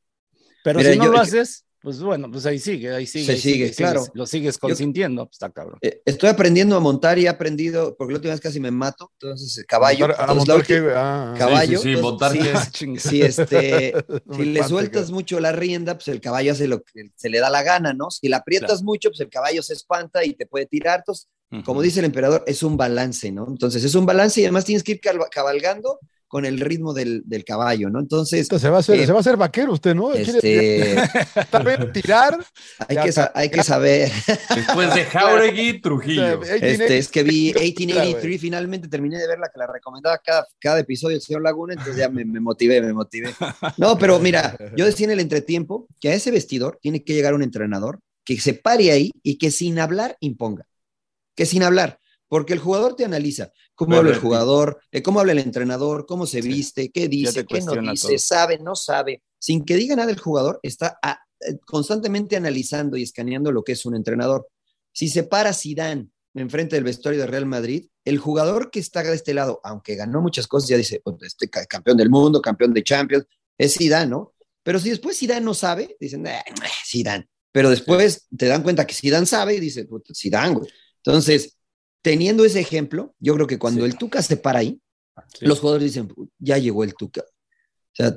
Pero si no lo haces, pues bueno, pues ahí sigue, ahí sigue. Se ahí sigue, claro. lo sigues consintiendo, pues está cabrón. Eh, estoy aprendiendo a montar y he aprendido, porque la última vez casi me mato, entonces caballo. A montar- a entonces, montar ah, ah. caballo. Sí, sí, sí, entonces, montar sí, qué Ah, chinga. si este, si le sueltas mucho la rienda, pues el caballo hace lo que se le da la gana, ¿no? Si la aprietas mucho, pues el caballo se espanta y te puede tirar. Entonces, como dice el emperador, es un balance, ¿no? Entonces, es un balance y además tienes que ir cabalgando con el ritmo del, del caballo, ¿no? Entonces, Se va, a hacer, eh, se va a hacer vaquero usted, ¿no? Este, Tal vez tirar. hay, que, hay que saber. Después de Jauregui, Trujillo. Este, es que vi Claro, 1883, finalmente terminé de verla, que la recomendaba cada, cada episodio del señor Laguna, entonces ya me, me motivé, me motivé. No, pero mira, yo decía en el entretiempo que a ese vestidor tiene que llegar un entrenador que se pare ahí y que sin hablar imponga. Que sin hablar, porque el jugador te analiza cómo habla el jugador, eh, cómo habla el entrenador, cómo se viste, qué dice, qué no dice, todo. sabe, no sabe. Sin que diga nada el jugador, está ah, eh, constantemente analizando y escaneando lo que es un entrenador. Si se para Zidane enfrente del vestuario de Real Madrid, el jugador que está de este lado, aunque ganó muchas cosas, ya dice, pues, este ca- campeón del mundo, campeón de Champions, es Zidane, ¿no? Pero si después Zidane no sabe, dicen, "Eh, Zidane. Pero después te dan cuenta que Zidane sabe y dice, "Puta, Zidane, güey. Entonces, teniendo ese ejemplo, yo creo que cuando el Tuca se para ahí, Sí. los jugadores dicen, ya llegó el Tuca. O sea,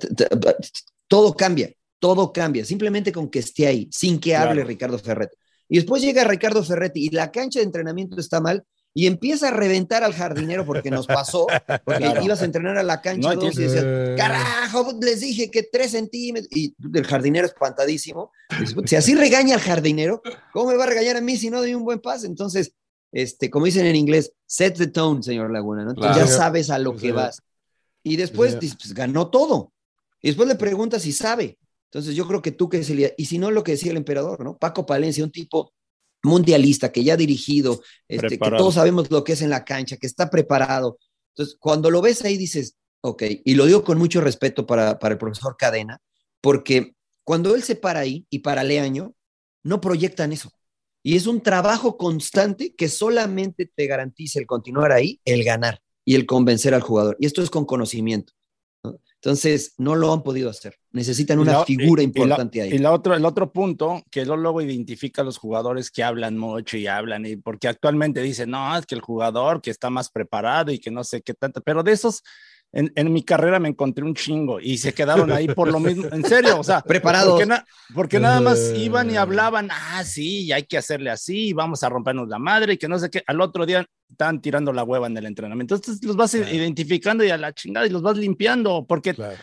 todo cambia, todo cambia, simplemente con que esté ahí, sin que hable Claro. Ricardo Ferretti. Y después llega Ricardo Ferretti y la cancha de entrenamiento está mal y empieza a reventar al jardinero porque nos pasó, porque Claro. ibas a entrenar a la cancha No, dos y decías, carajo, les dije que tres centímetros. Y el jardinero espantadísimo. dices, Si así regaña al jardinero, ¿cómo me va a regañar a mí si no doy un buen pase? Entonces, este, como dicen en inglés, set the tone, señor Laguna, ¿no? Entonces Claro. ya sabes a lo Sí, que vas. Y después Sí. pues, ganó todo. Y después le preguntas si sabe. Entonces yo creo que tú que es el... Y si no, lo que decía el emperador, ¿no? Paco Palencia, un tipo mundialista que ya ha dirigido, este, que todos sabemos lo que es en la cancha, que está preparado. Entonces, cuando lo ves ahí dices, ok, y lo digo con mucho respeto para, para el profesor Cadena, porque cuando él se para ahí y para Leaño, no proyectan eso. Y es un trabajo constante que solamente te garantiza el continuar ahí, el ganar y el convencer al jugador. Y esto es con conocimiento. ¿no? Entonces, no lo han podido hacer. Necesitan una la- figura y- y importante la- ahí. Y la otro, el otro punto, que luego, luego identifica a los jugadores que hablan mucho y hablan, y porque actualmente dicen, no, es que el jugador que está más preparado y que no sé qué tanto, pero de esos, en, en mi carrera me encontré un chingo y se quedaron ahí por lo mismo, en serio, o sea, Preparados. Porque, na- porque nada más Eh. iban y hablaban, ah, sí, hay que hacerle así, vamos a rompernos la madre y que no sé qué, al otro día estaban tirando la hueva en el entrenamiento. Entonces los vas Claro. identificando y a la chingada y los vas limpiando, porque Claro.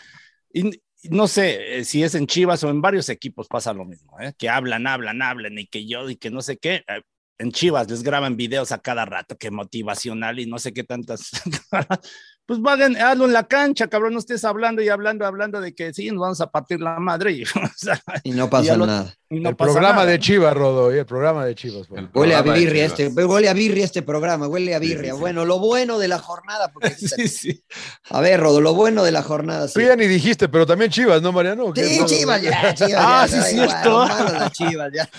y no sé eh, si es en Chivas o en varios equipos pasa lo mismo, ¿eh? que hablan, hablan, hablan y que yo y que no sé qué. eh, En Chivas les graban videos a cada rato que motivacional y no sé qué tantas. pues vayan, hazlo en la cancha, cabrón, no estés hablando y hablando, hablando de que sí, nos vamos a partir la madre y, o sea, Y no y pasa nada. y no el pasa programa nada. de Chivas, Rodo, y el programa de Chivas. pues. El Huele a birria este, huele a birria este programa, huele a birria. sí, sí. Bueno, lo bueno de la jornada, porque Sí, sí. a ver, Rodo, lo bueno de la jornada. Tú Sí, ya ni dijiste, pero también Chivas, ¿no, Mariano? ¿O qué, sí? Chivas, ya, Chivas. Ah, ya, sí, da cierto. igual, Chivas, ya.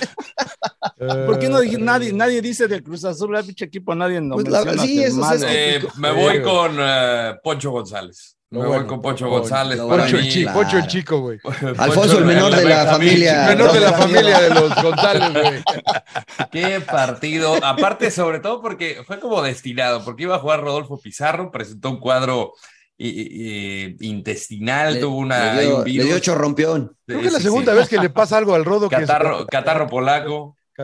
Eh, ¿Por qué no dije, nadie, nadie dice del Cruz Azul, el pinche equipo, nadie nos Pues la- es- ¿no? Eh, me voy con eh, Poncho González. Me voy bueno, con Poncho González. Para Poncho el, mí, chi- Claro. Poncho el chico, güey. Alfonso, el menor de la familia. Menor de la familia de los González, güey. Qué partido. Aparte, sobre todo porque fue como destinado, porque iba a jugar Rodolfo Pizarro, presentó un cuadro intestinal, Le- tuvo una, le hay dio, un le virus. dio chorrompión. Creo que es la segunda sí. vez que le pasa algo al Rodo. que es- Catarro, catarro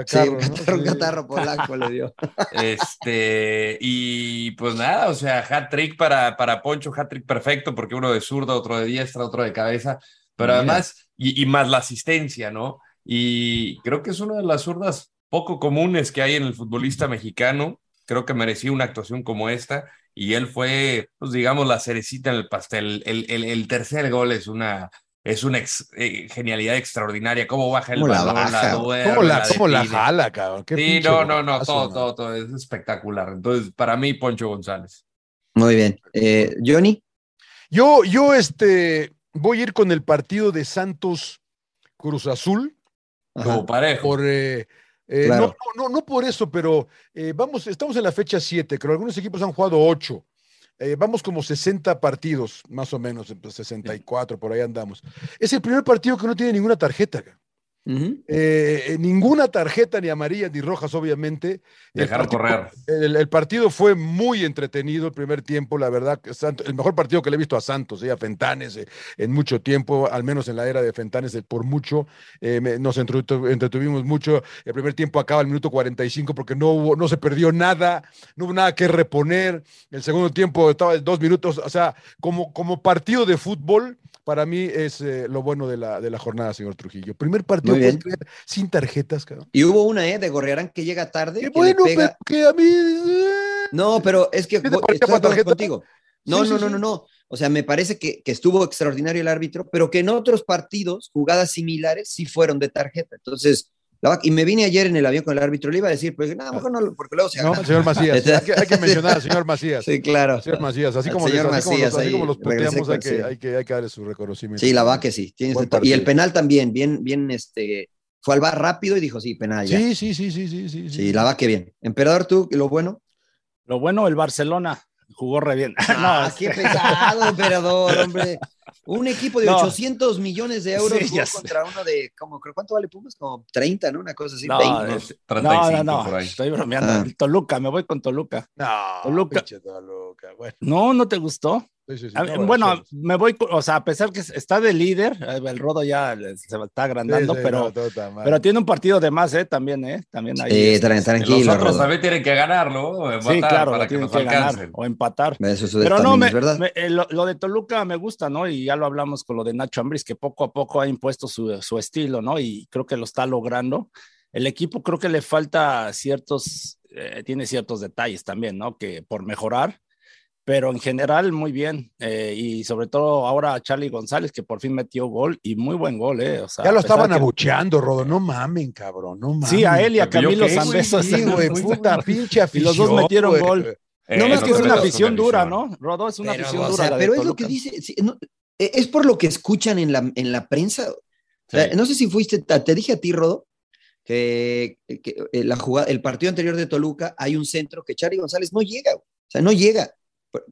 polaco. Sí, Cacarro, un ¿no? catarro, un catarro polaco le dio. Este, y pues nada, o sea, hat trick para, para Poncho, hat trick perfecto, porque uno de zurda, otro de diestra, otro de cabeza, pero Mira. además, y, y más la asistencia, ¿no? Y creo que es una de las zurdas poco comunes que hay en el futbolista mexicano. Creo que merecía una actuación como esta, y él fue, pues digamos, la cerecita en el pastel. El, el, el tercer gol es una. Es una ex- eh, genialidad extraordinaria. Cómo baja el ¿Cómo la balón, la, baja? duerme, ¿Cómo la, cómo la jala, cabrón? Qué Sí, no, no, no, todo, todo, todo es espectacular. Entonces, para mí, Poncho González. Muy bien. Eh, Johnny, Yo, yo, este, voy a ir con el partido de Santos Cruz Azul. Como parejo. Por, eh, eh, Claro. no, no, no, no por eso, pero eh, vamos, estamos en la fecha 7, creo algunos equipos han jugado 8. Eh, vamos como 60 partidos, más o menos, pues, 64, por ahí andamos. Es el primer partido que no tiene ninguna tarjeta. Ca. Eh, ninguna tarjeta, ni amarilla, ni rojas, obviamente. Dejaron correr. El, partido fue muy entretenido el primer tiempo, la verdad. El mejor partido que le he visto a Santos, eh, a Fentanes, eh, en mucho tiempo, al menos en la era de Fentanes, por mucho. nos entretuvimos mucho. El primer tiempo acaba el minuto 45 porque no, hubo, no se perdió nada, no hubo nada que reponer. El segundo tiempo estaba dos minutos, o sea, como, como partido de fútbol para mí es eh, lo bueno de la, de la jornada, señor Trujillo. Primer partido sin tarjetas, cabrón. Y hubo una, ¿eh? De Gorriarán que llega tarde. Qué bueno, pero que a mí. Eh, no, pero es que estoy contigo. No, no, no, no, no. O sea, me parece que, que, estuvo extraordinario el árbitro, pero que en otros partidos, jugadas similares, sí fueron de tarjeta. Entonces, y me vine ayer en el avión con el árbitro, le iba a decir, pues nada, mejor no, porque luego se No, señor Macías, hay que, mencionar al señor Macías. Sí, claro. Señor Macías, así como, señor los, Macías, así como los, puteamos, hay que, hay, que, hay que darle su reconocimiento. Sí, la va que sí. y el penal también, bien, bien, este, fue al bar rápido y dijo, sí, penal ya. Sí, sí, sí, sí, sí, sí. Sí, la va que bien. Emperador, tú, lo bueno. Lo bueno, el Barcelona jugó re bien. Ah, qué pesado, emperador, hombre. Un equipo de 800 millones de euros contra uno de, como, ¿cuánto vale Pumas? Como 30, ¿no? Una cosa así. No, 20. no, no, no, estoy bromeando. Ah. Toluca, me voy con Toluca. No, Toluca. Toluca. Bueno. No, ¿no te gustó? Bueno, me voy, o sea, a pesar que está de líder, eh, el Rodo ya se está agrandando, pero, pero tiene un partido de más, ¿eh? También, ¿eh? También ahí. Sí, tranquilo. Los otros también tienen que ganarlo. Sí, claro, para que, que ganar o empatar. pero no, me, eh, lo, de Toluca me gusta, ¿no? Y ya lo hablamos con lo de Nacho Ambris, que poco a poco ha impuesto su, su estilo, ¿no? Y creo que lo está logrando. El equipo creo que le falta ciertos, eh, tiene ciertos detalles también, ¿no? Que por mejorar pero en general muy bien. Eh, y sobre todo ahora a Charlie González, que por fin metió gol y muy buen gol, ¿eh? O sea, ya lo estaban abucheando, Rodo. No mamen, cabrón. No mamen. Sí, a él y a Camilo Zambeso. Sí, güey, puta pinche afición. Y los dos metieron gol. no más que es una afición dura, ¿no? Rodo es una afición dura. pero es lo que dice. E, es por lo que escuchan en la, en la prensa. no sé si fuiste, te dije a ti, Rodo, que, que eh, la jugada, el partido anterior de Toluca hay un centro que Charlie González no llega. O sea, no llega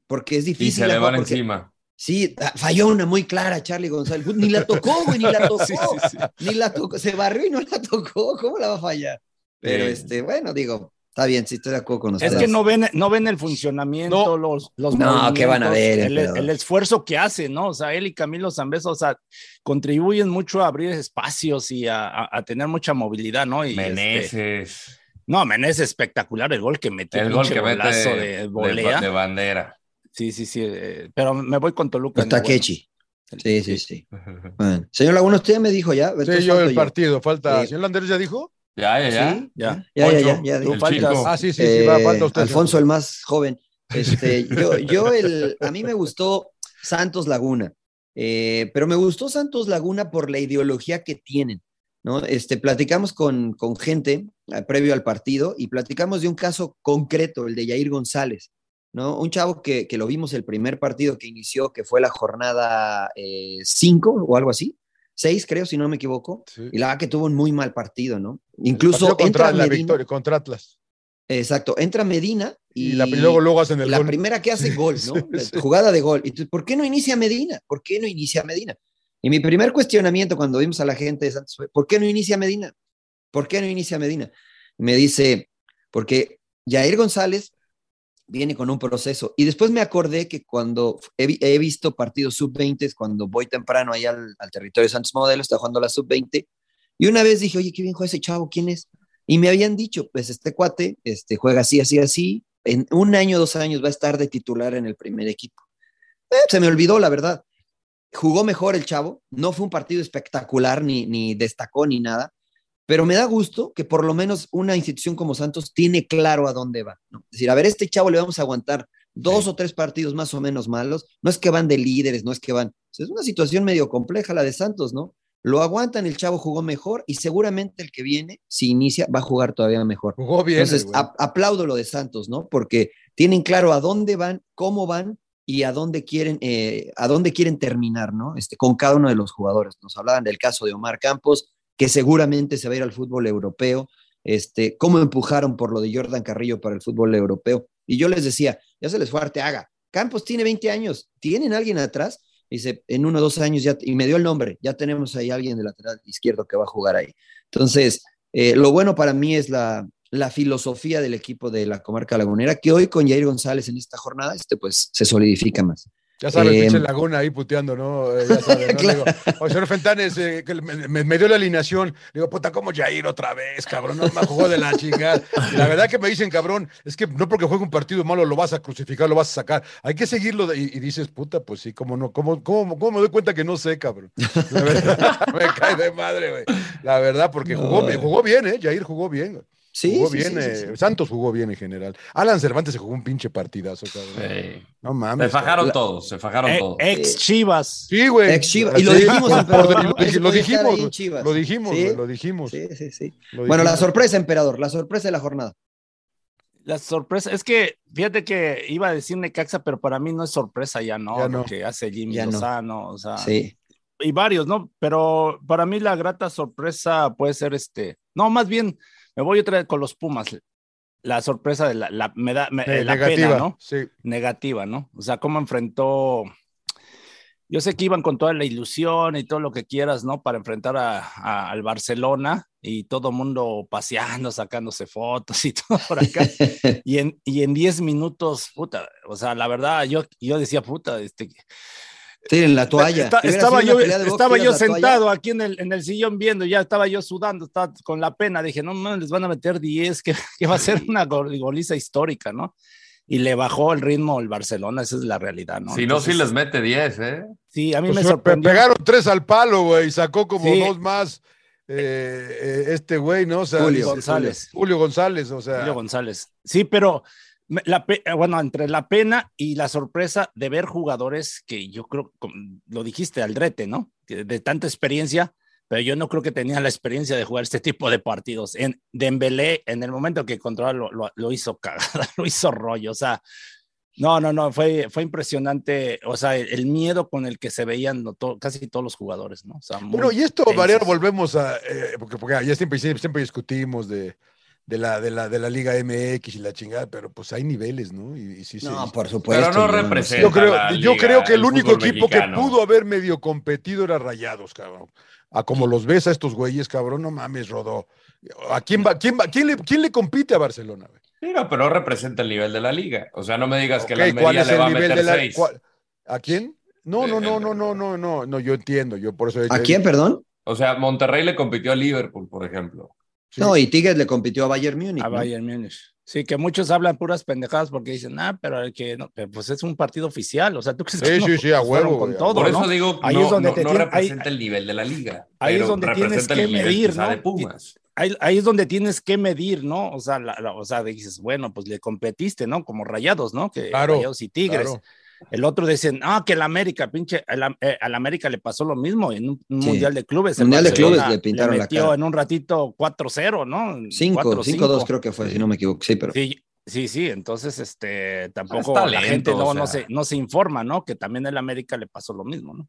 porque es difícil. Y se le van encima. Sí, ah, falló una muy clara, Charlie González. Ni la tocó, güey, ni la tocó. Ni la tocó. Se barrió y no la tocó. ¿Cómo la va a fallar? Pero, este, bueno, digo, está bien, sí estoy de acuerdo con ustedes. Es que no ven, no ven el funcionamiento, los, los No, ¿qué van a ver? El, esfuerzo que hace, ¿no? O sea, él y Camilo Zambeso, o sea, contribuyen mucho a abrir espacios y a, tener mucha movilidad, ¿no? Y Meneses. Este, no, Menés espectacular el gol que metió. El gol que mete de volea. De, bandera. Sí, sí, sí. Eh, pero me voy con Toluca. Está Kechi. Sí, sí, sí. Señor Laguna, usted me dijo ya. Sí, yo el partido. Falta. ¿Señor Landeros ya dijo? Ya, ya, ya. Sí, ya, ya, ya, ya, ya Ah, sí, sí, sí, va, falta eh, usted. Alfonso, el más joven. Este, yo, yo el, a mí me gustó Santos Laguna, eh, pero me gustó Santos Laguna por la ideología que tienen. ¿No? Este, platicamos con, con gente eh, previo al partido y platicamos de un caso concreto, el de Yair González, ¿no? Un chavo que, que lo vimos el primer partido que inició, que fue la jornada 5 eh, o algo así, 6 creo, si no me equivoco, y la verdad que tuvo un muy mal partido, ¿no? Incluso contra la victoria, contra Atlas. Exacto, entra Medina y, la, luego, luego hacen el la primera que hace gol, ¿no? Jugada de gol. Entonces, ¿por qué no inicia Medina? ¿Por qué no inicia Medina? Y mi primer cuestionamiento cuando vimos a la gente de Santos fue, ¿por qué no inicia Medina? ¿Por qué no inicia Medina? Me dice, porque Jair González viene con un proceso. Y después me acordé que cuando he, visto partidos sub-20, cuando voy temprano allá al, territorio de Santos Modelo, está jugando la sub-20, y una vez dije, oye, qué bien juega ese chavo, ¿quién es? Y me habían dicho, pues este cuate este, juega así, así, así, en un año, dos años va a estar de titular en el primer equipo. Eh, se me olvidó, la verdad jugó mejor el chavo, no fue un partido espectacular, ni, ni destacó, ni nada, pero me da gusto que por lo menos una institución como Santos tiene claro a dónde va. ¿no? Es decir, a ver, este chavo le vamos a aguantar dos o tres partidos más o menos malos, no es que van de líderes, no es que van, es una situación medio compleja la de Santos, ¿no? Lo aguantan, el chavo jugó mejor y seguramente el que viene, si inicia, va a jugar todavía mejor. Jugó bien. Entonces, aplaudo lo de Santos, ¿no? Porque tienen claro a dónde van, cómo van y a dónde quieren, eh, a dónde quieren terminar, ¿no? Este, con cada uno de los jugadores. Nos hablaban del caso de Omar Campos, que seguramente se va a ir al fútbol europeo, este, cómo empujaron por lo de Jordan Carrillo para el fútbol europeo. Y yo les decía, ya se les fue Arteaga. Campos tiene 20 años, ¿tienen alguien atrás? Dice, en uno o dos años ya, y me dio el nombre, ya tenemos ahí alguien de lateral izquierdo que va a jugar ahí. Entonces, eh, lo bueno para mí es la, la filosofía del equipo de la comarca lagunera, que hoy con Jair González en esta jornada, este, pues se solidifica más. Ya sabes, eh, pinche Laguna ahí puteando, ¿no? Eh, ya sabes, ¿no? Digo, o señor Fentanes, eh, que me, me, dio la alineación. Digo, puta, ¿cómo Jair otra vez, cabrón? No me jugó de la chingada. La verdad que me dicen, cabrón, es que no porque juegue un partido malo lo vas a crucificar, lo vas a sacar. Hay que seguirlo. y, y, dices, puta, pues sí, ¿cómo no? ¿Cómo, cómo, cómo me doy cuenta que no sé, cabrón? La verdad, me cae de madre, güey. La verdad, porque jugó, no, jugó bien, ¿eh? Jair jugó bien, güey. Sí, jugó sí, bien, sí, eh, sí, sí. Santos jugó bien en general. Alan Cervantes se jugó un pinche partidazo, cabrón. No mames. Se fajaron todos, se fajaron Eh, todos. Ex Chivas. Sí, güey. Ex Chivas. Y lo dijimos, emperador, lo, dijimos, lo dijimos, lo dijimos. Sí, sí, sí. Bueno, la sorpresa, emperador, la sorpresa de la jornada. La sorpresa es que, fíjate que iba a decir Necaxa, pero para mí no es sorpresa ya, ¿no? Ya Lo no. que hace Jimmy Ya no. Lozano, o sea, Sí. y varios, ¿no? Pero para mí la grata sorpresa puede ser este, no, más bien me voy otra vez con los Pumas. La sorpresa de la, la me da me- Eh, la negativa, pena, ¿no? sí. Negativa, ¿no? O sea, cómo enfrentó. Yo sé que iban con toda la ilusión y todo lo que quieras, ¿no? Para enfrentar a, a- al Barcelona y todo mundo paseando, sacándose fotos y todo por acá. y en y en 10 minutos, puta, o sea, la verdad, yo, yo decía, puta, este, Tiren la toalla. Está- estaba yo, box, estaba toalla. sentado aquí en el, en el sillón viendo, ya estaba yo sudando, estaba con la pena. Dije, no mames, les van a meter 10, que, que va a ser una gol- goliza histórica, ¿no? Y le bajó el ritmo el Barcelona, esa es la realidad, ¿no? si no, sí les mete 10, ¿eh? Sí, a mí Pues, me sorprendió. pegaron tres al palo, güey, y sacó como Sí. dos más eh, eh, este güey, ¿no? O sea, Julio González. Julio González, o sea. Julio González. Sí, pero la eh, bueno, entre la pena y la sorpresa de ver jugadores que yo creo, como lo dijiste, Aldrete, ¿no? De tanta experiencia, pero yo no creo que tenían la experiencia de jugar este tipo de partidos. En Dembélé, en el momento que controla, lo, lo- lo hizo cagada, lo hizo rollo, o sea, no, no, no, fue, fue impresionante, o sea, el, el miedo con el que se veían casi todos los jugadores, ¿no? O sea, Bueno, y esto. Mariano, volvemos a, eh, porque, porque ya siempre, siempre discutimos de, de, la, de, la, de la Liga MX y la chingada, pero pues hay niveles, ¿no? Y, y sí, sí. No, por supuesto. Pero no yo representa. Yo creo, la yo creo que el, el único equipo mexicano. que pudo haber medio competido era Rayados, cabrón. A como los ves a estos güeyes, cabrón, no mames, Rodó. ¿A quién va, quién va, quién le, quién le compite a Barcelona? güey? Sí, no, pero no representa el nivel de la liga. O sea, no me digas que la ¿cuál Almería es le el va a nivel meter de la 6. cuál- ¿A quién? No, no, Eh, no, eh, no, no, no, no, no, yo entiendo, yo por eso ¿A quién, perdón? O sea, Monterrey le compitió a Liverpool, por ejemplo. Sí. No, y Tigres le compitió a Bayern Múnich. A ¿no? Bayern Múnich. Sí, que muchos hablan puras pendejadas porque dicen, ah, pero el que no, pero pues es un partido oficial, o sea, tú crees Sí, que no? sí, sí, a huevo, con todo, Por ¿no? eso digo, Ahí no, es donde no- te no tiene- representa ahí- el nivel de la liga. ahí es donde tienes que medir, ¿no? de Pumas. Ahí, ahí es donde tienes que medir, ¿no? O sea, la- la- o sea, dices, bueno, pues le competiste, ¿no? Como Rayados, ¿no? Que Claro, Rayados y Tigres. claro. El otro dicen, ah, que el América, pinche, al, eh, América le pasó lo mismo en un, un Sí. Mundial de Clubes. el Mundial de Clubes le pintaron la metió cara. en un ratito 4-0, ¿no? 5, 4-5. 5-2 creo que fue, si no me equivoco. Sí, pero. Sí, sí, sí, entonces este tampoco la gente no, o no, se, no se informa, ¿no? Que también el América le pasó lo mismo, ¿no?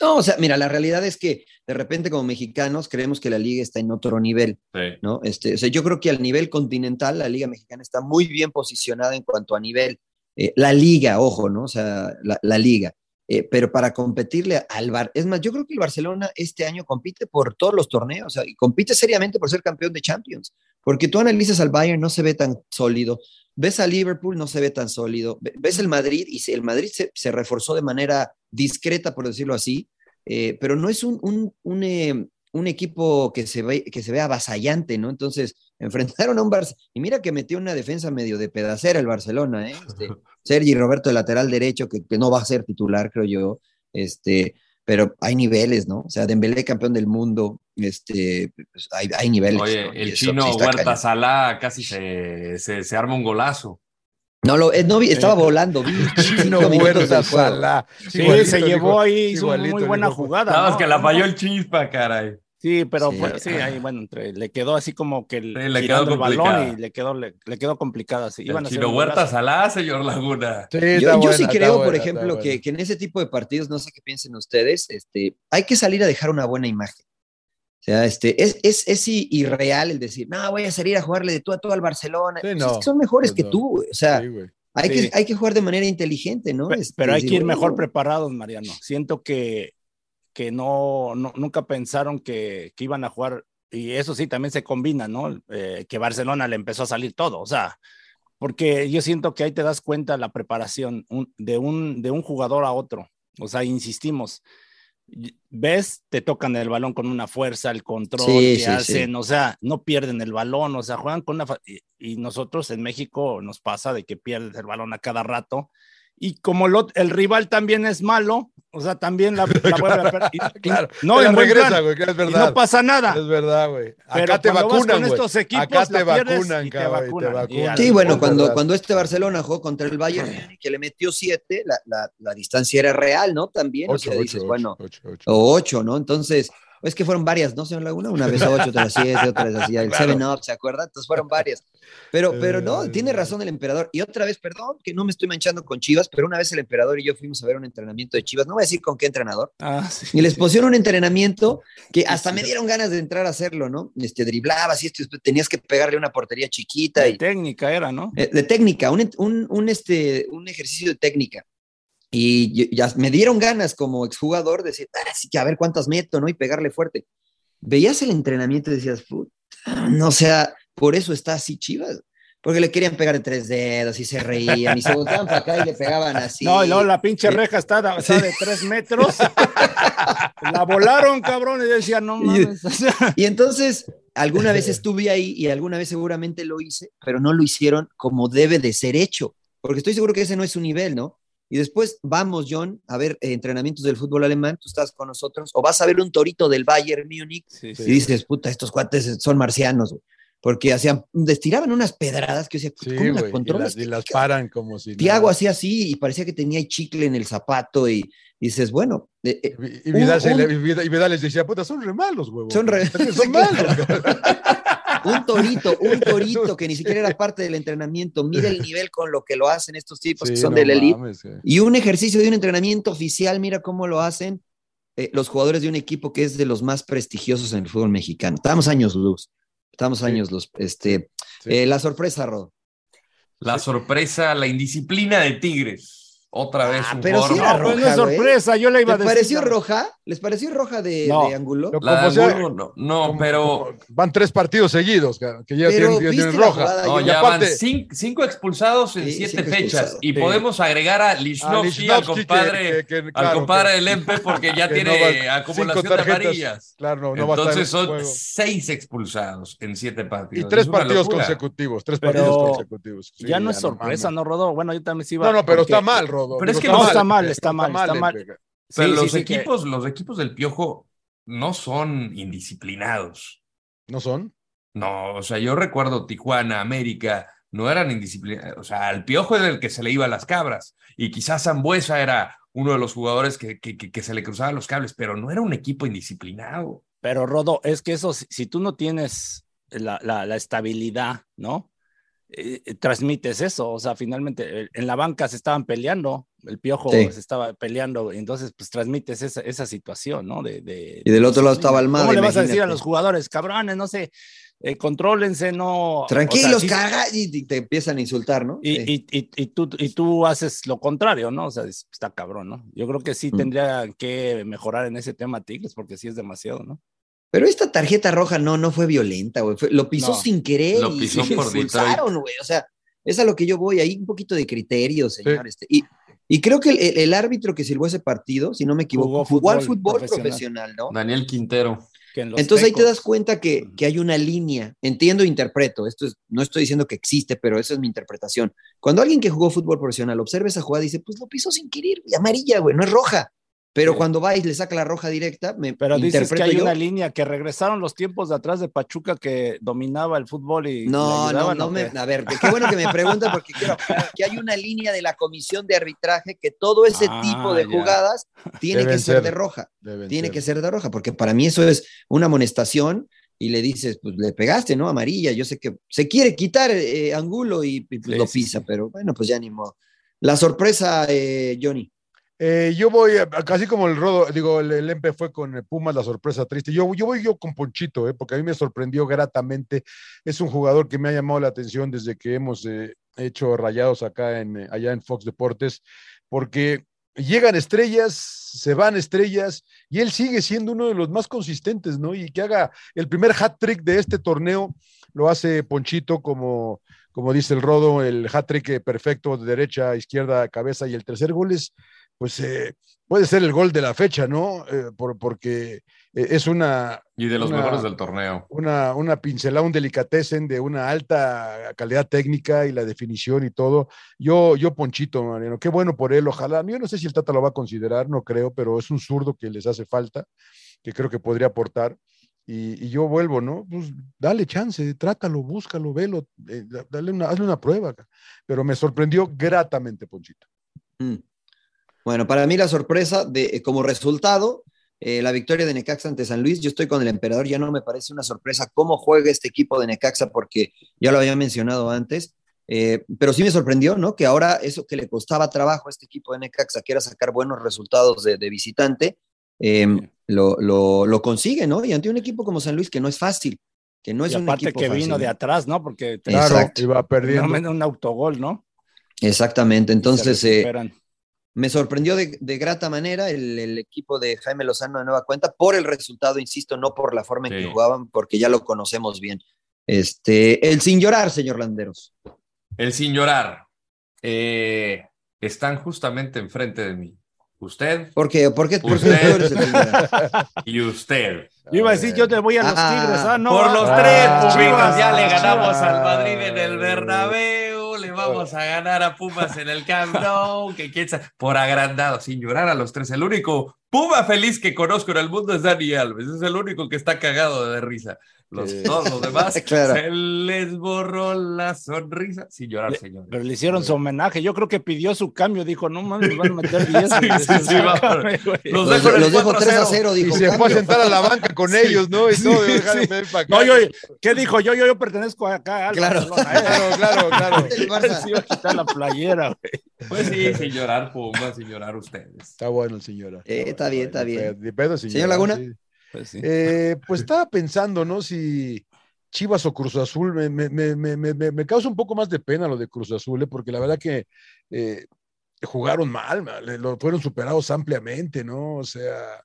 No, o sea, mira, la realidad es que de repente como mexicanos creemos que la liga está en otro nivel, Sí. ¿no? Este, o sea, yo creo que al nivel continental la liga mexicana está muy bien posicionada en cuanto a nivel. Eh, la liga, ojo, ¿no? O sea, la, liga. Eh, pero para competirle al Bar, es más, yo creo que el Barcelona este año compite por todos los torneos, y compite seriamente por ser campeón de Champions, porque tú analizas al Bayern, no se ve tan sólido, ves a Liverpool, no se ve tan sólido, Ve- ves el Madrid y el Madrid se, reforzó de manera discreta, por decirlo así, eh, pero no es un, un equipo que se, ve, que se ve avasallante, ¿no? Entonces, enfrentaron a un Barça, y mira que metió una defensa medio de pedacera el Barcelona, ¿eh? Este, Sergi Roberto, de lateral derecho, que, que no va a ser titular, creo yo, este, pero hay niveles, ¿no? O sea, Dembélé campeón del mundo, este, pues, hay, hay niveles. Oye, el eso chino sí Huerta. Salá casi se, se, se arma un golazo. No, lo, eh, no vi, estaba volando, vi Chino Huerta. Salá. Sí, Igualito, se llevó ahí, hizo una igualito, muy buena dijo, jugada. Nada más ¿no? que la falló el chispa, caray. Sí, pero Sí, fue- sí, ah. ahí, bueno, entre, le quedó así como que el, Sí, le girando quedó el balón y le quedó, le, le quedó complicada. Sí, iban a chino un Huerta. Salá, señor Laguna. Sí, Yo, está yo buena, sí creo, por buena, está ejemplo, que, que en ese tipo de partidos, no sé qué piensen ustedes, este, hay que salir a dejar una buena imagen. O sea, este, es, es, es irreal el decir, no, voy a salir a jugarle de tú a tú al Barcelona. Sí, Pues no, es que son mejores pues que tú, o sea. Hay, que, hay que jugar de manera inteligente, ¿no? Pero, este, hay que ir mejor preparados, Mariano. Siento que, que no, nunca pensaron que, que, iban a jugar, y eso sí, también se combina, ¿no? Eh, que Barcelona le empezó a salir todo, o sea, porque yo siento que ahí te das cuenta la preparación de, un, de un jugador a otro. O sea, insistimos, ves, te tocan el balón con una fuerza, el control que hacen, o sea, no pierden el balón, o sea, juegan con una... Y, nosotros en México nos pasa de que pierdes el balón a cada rato. Y como el rival también es malo, o sea, también la, la vuelve a perder. claro, no, en regresa, güey, que es verdad. no pasa nada. Es verdad, güey. Acá te vacunan, güey. Estos equipos, Acá te vacunan, te vacunan. Sí, bueno, cuando, cuando este Barcelona jugó contra el Bayern, que le metió siete, la, la, la distancia era real, ¿no? También, ocho, o sea, dices, bueno, o ocho, ¿no? Entonces, es que fueron varias, ¿no, señor Laguna? Una vez a ocho, otra a siete, otra vez así, el Seven Up, ¿se acuerda? Entonces fueron varias. Pero, pero no, tiene razón el emperador. Y otra vez, perdón, que no me estoy manchando con Chivas, pero una vez el emperador y yo fuimos a ver un entrenamiento de Chivas, no voy a decir con qué entrenador, ah, y les pusieron un entrenamiento que hasta me dieron ganas de entrar a hacerlo, ¿no? Este, driblabas y esto, tenías que pegarle una portería chiquita. De y, técnica era, ¿no? Eh, de técnica, un, un, un, este, un ejercicio de técnica. Y ya me dieron ganas como exjugador de decir, ah, sí, que a ver cuántas meto, ¿no? Y pegarle fuerte veías el entrenamiento y decías, no, o sea, por eso está así Chivas. Porque le querían pegar de tres dedos y se reían y se volteaban para acá y le pegaban así. No, luego la pinche reja está, de tres metros. la volaron, cabrón, y decían, no mames. Y, entonces, alguna vez estuve ahí y alguna vez seguramente lo hice, pero no lo hicieron como debe de ser hecho. Porque estoy seguro que ese no es su nivel, ¿no? Y después vamos, John, a ver eh, entrenamientos del fútbol alemán, tú estás con nosotros, o vas a ver un torito del Bayern Múnich y dices, puta, estos cuates son marcianos, porque hacían, destiraban unas pedradas que decía, sí, ¿cómo las controlas? Y las, paran como si. Tiago hacía así y parecía que tenía chicle en el zapato y, dices, bueno. Eh, eh, y, Vidal, les decía, puta, son re malos, huevos. Son re son malos. Un torito, un torito que ni siquiera era parte del entrenamiento. Mira el nivel con lo que lo hacen estos tipos que son del elite. Y un ejercicio de un entrenamiento oficial, mira cómo lo hacen eh, los jugadores de un equipo que es de los más prestigiosos en el fútbol mexicano. Estamos años luz. Estamos años luz. Este, eh, la sorpresa, Rod. La sorpresa, la indisciplina de Tigres. Otra vez ah, pero si era roja, no, sorpresa, yo le iba a decir. pareció roja? ¿Les pareció roja de, no, de Angulo? La de Angulo no, no pero... Van tres partidos seguidos que ya tienen, tienen roja. No, ya van cinco, expulsados en siete fechas. Y podemos agregar a Lichnowsky, al compadre, al compadre del Empe, porque ya tiene acumulación de amarillas. Claro, no, Entonces son seis expulsados en siete partidos. Y tres partidos consecutivos, tres partidos consecutivos. ya no es sorpresa, ¿no, Rodó? Bueno, yo también sí iba... No, no, pero está mal, Rodó. Pero es que no está mal, está mal, está mal. Pero los equipos, los equipos del Piojo no son indisciplinados. ¿No son? No, o sea, yo recuerdo Tijuana, América, no eran indisciplinados. O sea, al Piojo era el que se le iba a las cabras. Y quizás Zambuesa era uno de los jugadores que, que, que, se le cruzaban los cables, pero no era un equipo indisciplinado. Pero Rodo, es que eso, si, tú no tienes la, la, la estabilidad, ¿no? Eh, eh, transmites eso, o sea, finalmente en la banca se estaban peleando, el piojo se estaba peleando, entonces pues transmites esa, esa situación, ¿no? De, y del otro lado estaba el mal. ¿Cómo le vas a decir a los jugadores, cabrones, no sé, eh, contrólense, no... Tranquilos, caga, y te empiezan a insultar, ¿no? Y, y, y, tú, y tú haces lo contrario, ¿no? O sea, está cabrón, ¿no? Yo creo que sí mm. tendría que mejorar en ese tema Tigres, porque sí es demasiado, ¿no? Pero esta tarjeta roja no, no fue violenta, güey. Lo pisó sin querer. Lo pisó y por expulsaron, güey. O sea, es a lo que yo voy. Hay un poquito de criterio, señor. Este, y, y, creo que el, el, árbitro que silbó ese partido, si no me equivoco, jugó, al fútbol profesional. ¿no? Daniel Quintero. Entonces ahí te das cuenta que, que, hay una línea. Entiendo, interpreto. Esto es, no estoy diciendo que existe, pero esa es mi interpretación. Cuando alguien que jugó fútbol profesional observa esa jugada y dice, pues lo pisó sin querer, y amarilla, güey, no es roja. Pero cuando va y le saca la roja directa, me Pero dices que hay una línea que regresaron los tiempos de atrás de Pachuca que dominaba el fútbol y No, no, no me, a ver, qué bueno que me preguntan porque quiero que hay una línea de la comisión de arbitraje que todo ese ah, tipo de jugadas tiene que ser, de roja. Tiene que ser de roja porque para mí eso es una amonestación y le dices, pues le pegaste, ¿no? Amarilla, yo sé que se quiere quitar eh, Angulo y, pues, lo pisa, pero bueno, pues ya ni modo. La sorpresa, eh, Johnny. Eh, yo voy, casi como el Rodo, digo, el, el MP fue con Pumas la sorpresa triste. Yo, yo voy yo con Ponchito, eh, porque a mí me sorprendió gratamente. Es un jugador que me ha llamado la atención desde que hemos eh, hecho rayados acá en, allá en Fox Deportes, porque llegan estrellas, se van estrellas, y él sigue siendo uno de los más consistentes, ¿no? Y que haga el primer hat trick de este torneo, lo hace Ponchito como, como dice el Rodo, el hat trick perfecto de derecha, izquierda, cabeza, y el tercer gol es, pues, eh, puede ser el gol de la fecha, ¿no? Eh, por, porque eh, es una... Y de los una, mejores del torneo. Una, una pincelada, un delicatessen de una alta calidad técnica y la definición y todo. Yo, yo Ponchito, Mariano, qué bueno por él, ojalá. Yo no sé si el Tata lo va a considerar, no creo, pero es un zurdo que les hace falta, que creo que podría aportar. Y, y yo vuelvo, ¿no? Pues dale chance, trátalo, búscalo, velo, eh, dale una, hazle una prueba. Pero me sorprendió gratamente, Ponchito. Mm. Bueno, para mí la sorpresa de como resultado, eh, la victoria de Necaxa ante San Luis, yo estoy con el emperador, ya no me parece una sorpresa cómo juega este equipo de Necaxa, porque ya lo había mencionado antes, eh, pero sí me sorprendió, ¿no? Que ahora eso que le costaba trabajo a este equipo de Necaxa, que era sacar buenos resultados de, de visitante, eh, lo, lo, lo, consigue, ¿no? Y ante un equipo como San Luis, que no es fácil, que no es y un aparte equipo que fácil. vino de atrás, ¿no? Porque claro, iba perdiendo. un autogol, ¿no? Exactamente, entonces eh, me sorprendió de, de grata manera el, el, equipo de Jaime Lozano de nueva cuenta por el resultado, insisto, no por la forma en sí. que jugaban, porque ya lo conocemos bien. Este, el sin llorar, señor Landeros. El sin llorar. Eh, están justamente enfrente de mí. ¿Usted? ¿Por qué? ¿Por qué? ¿Por usted, y usted. Yo iba a decir, yo te voy a los Ah, Tigres. Ah, no. Por los ah, tres, Pumas, ya le ganamos al Madrid en el Bernabéu, vamos a ganar a Pumas en el Camp Nou, que quién sabe, por agrandado, sin llorar a los tres. El único Puma feliz que conozco en el mundo es Dani Alves, es el único que está cagado de risa. Los, todos los demás Claro. se les borró la sonrisa sin llorar, señor. Pero le hicieron su homenaje. Yo creo que pidió su cambio. Dijo, no mames, van a meter 10. Sí, sí, sí. Los Los, dejo en el los dejo 3 a 4-0. 0, Y dijo. se fue a sentar a la banca con ellos, ¿no? Y todo. y dejaron ven pa' acá. No, yo, ¿qué dijo? Yo, yo, yo pertenezco acá al Claro. Barcelona, ¿eh? Claro, claro, claro. Se iba a quitar la playera, güey. Pues sí, sin llorar Pumas, sin llorar ustedes. Está bueno el señor. Eh, está bien, está bien. Pedo, sin Señor llorar, Laguna. sí. Pues sí. Eh, pues estaba pensando, ¿no? Si Chivas o Cruz Azul, me, me, me, me, me- me causa un poco más de pena lo de Cruz Azul, ¿eh? porque la verdad que eh, jugaron mal, mal, lo fueron superados ampliamente, ¿no? O sea,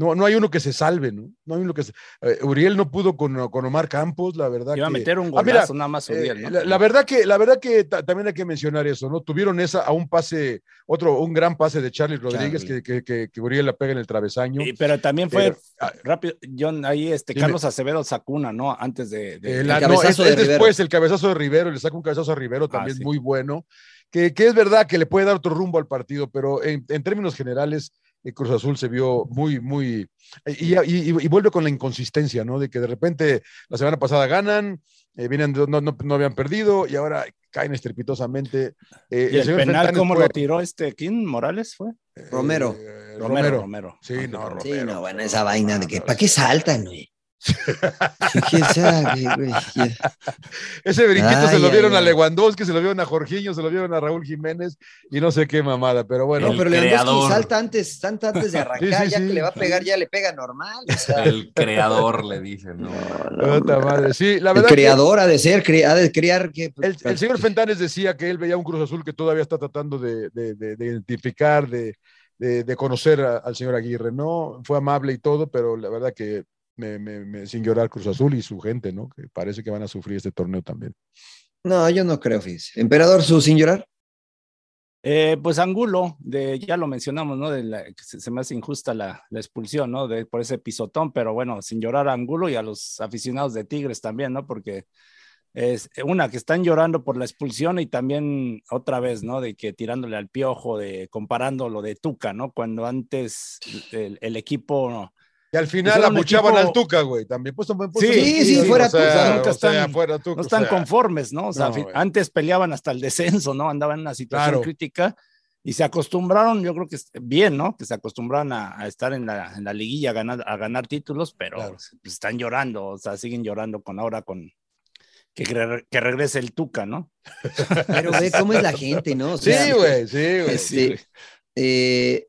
no, no hay uno que se salve, ¿no? No hay uno que se... eh, Uriel no pudo con, con Omar Campos, la verdad Iba a que... meter un Ah, mira, golazo nada más Uriel, Eh, ¿no? la, la verdad que, la verdad que ta- también hay que mencionar eso, ¿no? Tuvieron esa a un pase, otro, un gran pase de Charlie Rodríguez Charlie. que, que, que, que Uriel la pega en el travesaño. Y- pero también fue Pero, ah, rápido, John, ahí este Dime. Carlos Acevedo Sacuna, ¿no? Antes de. de- la- El no, es, es después el cabezazo de Rivero, le saca un cabezazo a Rivero Ah, también sí. muy bueno, que, que es verdad que le puede dar otro rumbo al partido, pero en, en términos generales, Cruz Azul se vio muy, muy, y, y- y- y vuelve con la inconsistencia, ¿no? De que de repente la semana pasada ganan, eh, vienen, no, no, no habían perdido y ahora caen estrepitosamente. Eh, y el señor penal, ¿cómo fue- lo tiró este? ¿Quién? ¿Morales fue? eh, Romero. eh, Romero, Romero. Romero. Sí, no, Romero. Sí, no, bueno, esa vaina de que, no, ¿para qué saltan, güey? ¿Quién sabe, güey? Ese brinquito Ay, se lo ay, vieron a. Lewandowski, se lo vieron a Jorginho, se lo vieron a Raúl Jiménez y no sé qué mamada, pero bueno. No, El pero Lewandowski creador. salta antes, salta antes de arrancar, Sí, sí, ya sí. que le va a pegar, ya le pega normal. O sea, El creador le dicen, ¿no? Puta madre. Sí, la el verdad que creador ha de ser, cre- ha de criar que. el, el señor Fentanes decía que él veía un Cruz Azul que todavía está tratando de, de- de- de identificar, de, de- de conocer a- al señor Aguirre, ¿no? Fue amable y todo, pero la verdad que me, me- me- sin llorar Cruz Azul y su gente, ¿no? Que parece que van a sufrir este torneo también. No, yo no creo, fíjese. Emperador, su sin llorar. Eh, pues Angulo, de, ya lo mencionamos, ¿no? De la- se, se me hace injusta la, la expulsión, ¿no? De, por ese pisotón, pero bueno, sin llorar a Angulo y a los aficionados de Tigres también, ¿no? Porque es una que están llorando por la expulsión y también otra vez, ¿no? De que tirándole al piojo, de comparando lo de Tuca, ¿no? Cuando antes el, el equipo Y al final un abuchaban equipo- al Tuca, güey, también. Pues, pues, Sí, sí, sí, fuera o sea, Tuca, nunca o sea, están- fuera Tuca, no o están sea, conformes, ¿no? O sea, no, antes peleaban hasta el descenso, ¿no? Andaban en una situación Claro. crítica y se acostumbraron, yo creo que bien, ¿no? Que se acostumbraron a, a estar en la, en la liguilla a ganar, a ganar títulos, pero Claro. pues, están llorando, o sea, siguen llorando con ahora con que, re- que regrese el Tuca, ¿no? Pero ve cómo es la gente, ¿no? O Sí, güey, sí, güey. este, eh,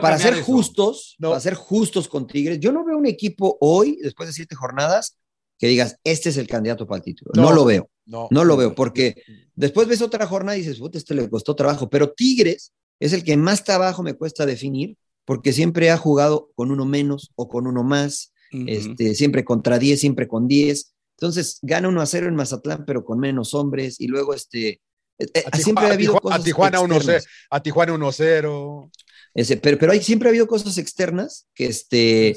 para ser justos, para ser justos con Tigres, yo no veo un equipo hoy, después de siete jornadas, que digas, este es el candidato para el título. No, lo veo. No, lo veo, porque después ves otra jornada y dices, puta, este le costó trabajo. Pero Tigres es el que más trabajo me cuesta definir, porque siempre ha jugado con uno menos o con uno más, este, siempre contra 10, siempre con 10. Entonces gana 1 a 0 en Mazatlán, pero con menos hombres, y luego este. Eh, eh, siempre ha habido cosas. A Tijuana 1-0. A Tijuana 1-0. Pero, pero hay, siempre ha habido cosas externas que, este,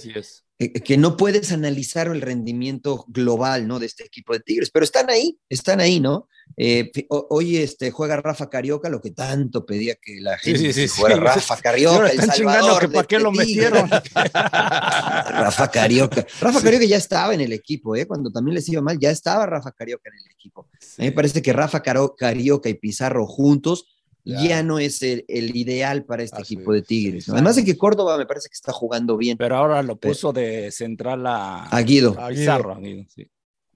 que no puedes analizar el rendimiento global ¿no? de este equipo de Tigres, pero están ahí, están ahí, ¿no? Eh, hoy este, juega Rafa Carioca, lo que tanto pedía que la gente sí, sí, Rafa Carioca. El Salvador que para qué lo metieron. Rafa Carioca. Rafa Carioca ya estaba en el equipo, ¿eh? cuando también les iba mal, ya estaba Rafa Carioca en el equipo. A mí me parece que Rafa Carioca y Pizarro juntos ya, no es el, ideal para este equipo de Tigres. Además de que Córdoba me parece que está jugando bien. Pero ahora lo puso de central a, a Guido. Pizarro, sí.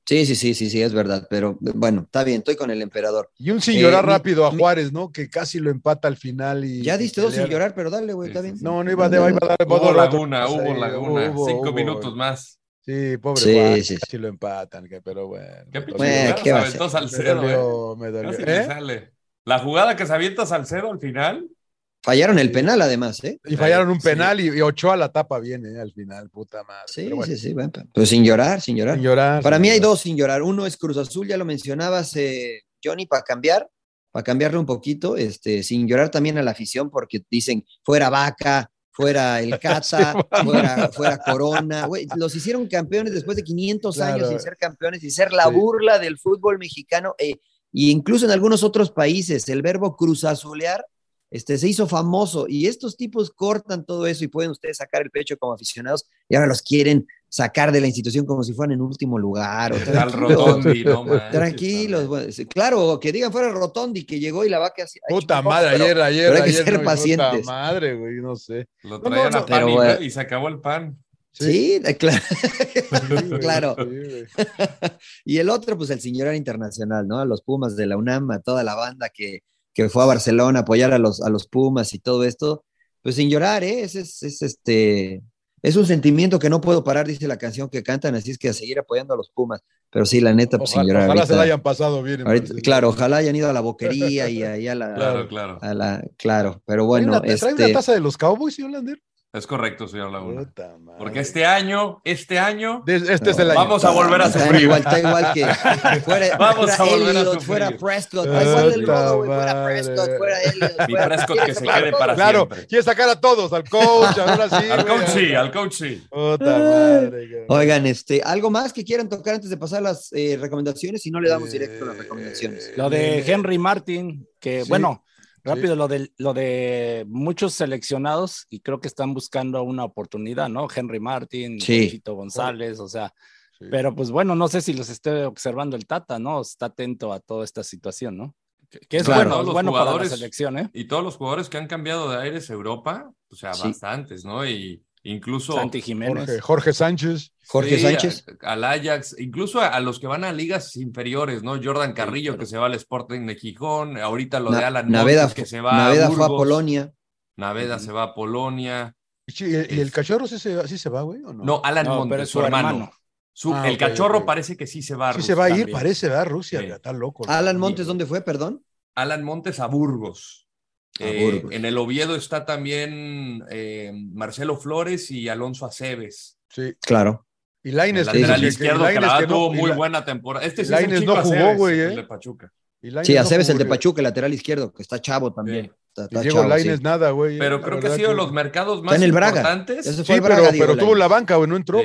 Sí, sí, sí, sí, sí, es verdad, pero bueno, está bien, estoy con el emperador. Y un sin llorar eh, rápido a Juárez, ¿no? Que casi lo empata al final y... Ya diste dos sin llorar, pero dale, güey, está bien. No, no iba, a dar... Hubo laguna, hubo laguna, cinco minutos más. Sí, pobre sí, Juárez, sí, casi lo empatan, pero bueno. ¿Qué pinche ¿qué va Me dolió, me dolió. ¿Eh? sale. La jugada que se avienta Salcedo al final. Fallaron el penal, además, ¿eh? Y fallaron un penal y, Ochoa la tapa bien, ¿eh? Al final, puta madre. Sí, sí, sí, bueno, pero sin llorar, sin llorar. Sin llorar. Para mí hay dos sin llorar. Uno es Cruz Azul, ya lo mencionabas, eh, Johnny, para cambiar, para cambiarle un poquito, este, sin llorar también a la afición, porque dicen, fuera vaca, fuera el Cata, fuera, fuera, Corona. los hicieron campeones después de 500 años sin ser campeones y ser la burla del fútbol mexicano. Eh, y incluso en algunos otros países, el verbo cruzazulear este, se hizo famoso y estos tipos cortan todo eso y pueden ustedes sacar el pecho como aficionados y ahora los quieren sacar de la institución como si fueran en último lugar. Rotondi, no Tranquilos, claro, que digan fuera Rotondi que llegó y la va que así. Puta madre, ayer, ayer, pero hay que ser pacientes. Puta madre, güey, no sé. Lo traían a pan y, se acabó el pan. Sí, claro. claro. y el otro, pues el señor internacional, ¿no? A los Pumas de la UNAM, a toda la banda que, que fue a Barcelona a apoyar a los, a los Pumas y todo esto, pues sin llorar, ¿eh? Es, es, este, es un sentimiento que no puedo parar, dice la canción que cantan, así es que a seguir apoyando a los Pumas. Pero sí, la neta, pues sin llorar. Ojalá se la hayan pasado bien. claro, ojalá hayan ido a la boquería y ahí a la. claro, claro. A la, claro, pero bueno. ¿Trae una, este... una taza de los Cowboys, señor Lander? Es correcto, señor Laguna. Porque este año, este año, este es el año. Vamos a volver a sufrir. Igual, está igual que fuera, vamos a volver a sufrir. Fuera Prescott, igual del logo, fuera Prescott, fuera Elliot. Mi Prescott que se quede para claro, siempre. Claro, quiere sacar a todos, al coach, ahora sí. al coach sí, al coach sí. Oigan, este, algo más que quieran tocar antes de pasar las eh, recomendaciones, si no le damos directo las recomendaciones. Lo de Henry Martin, que bueno Rápido, lo, de, lo de muchos seleccionados y creo que están buscando una oportunidad, ¿no? Henry Martin, sí. González, o sea, pero pues bueno, no sé si los esté observando el Tata, ¿no? Está atento a toda esta situación, ¿no? Que es bueno, es bueno para la selección, ¿eh? Y todos los jugadores que han cambiado de aires a Europa, o sea, bastantes, ¿no? Y, Incluso Santi Jiménez. Jorge, Sánchez. Jorge Sánchez. Al Ajax, incluso a, los que van a ligas inferiores, ¿no? Jordan Carrillo que se va al Sporting de Gijón, ahorita lo de Alan Naveda, que se va Naveda fue a Polonia. Naveda se va a Polonia. ¿Y, el, cachorro sí se, sí se va, güey? ¿o no? no, Alan Montes, su, hermano. Ah, el cachorro parece que sí se va a Rusia. Sí se va a ir, parece, ¿verdad? Rusia, está loco. Alan Montes, ¿dónde fue, perdón? Alan Montes a Burgos. Eh, en el Oviedo está también eh, Marcelo Flores y Alonso Aceves. Sí. Claro. Y Laines, el lateral izquierdo, que, tuvo muy buena temporada. Este sí Laines no jugó, güey. El de eh. Pachuca. Sí, Aceves, el de Pachuca, el lateral izquierdo, que está chavo también. Está, Diego Laines nada, güey. Pero creo que ha sido los mercados más importantes. Sí, pero, pero tuvo la banca, güey, no entró.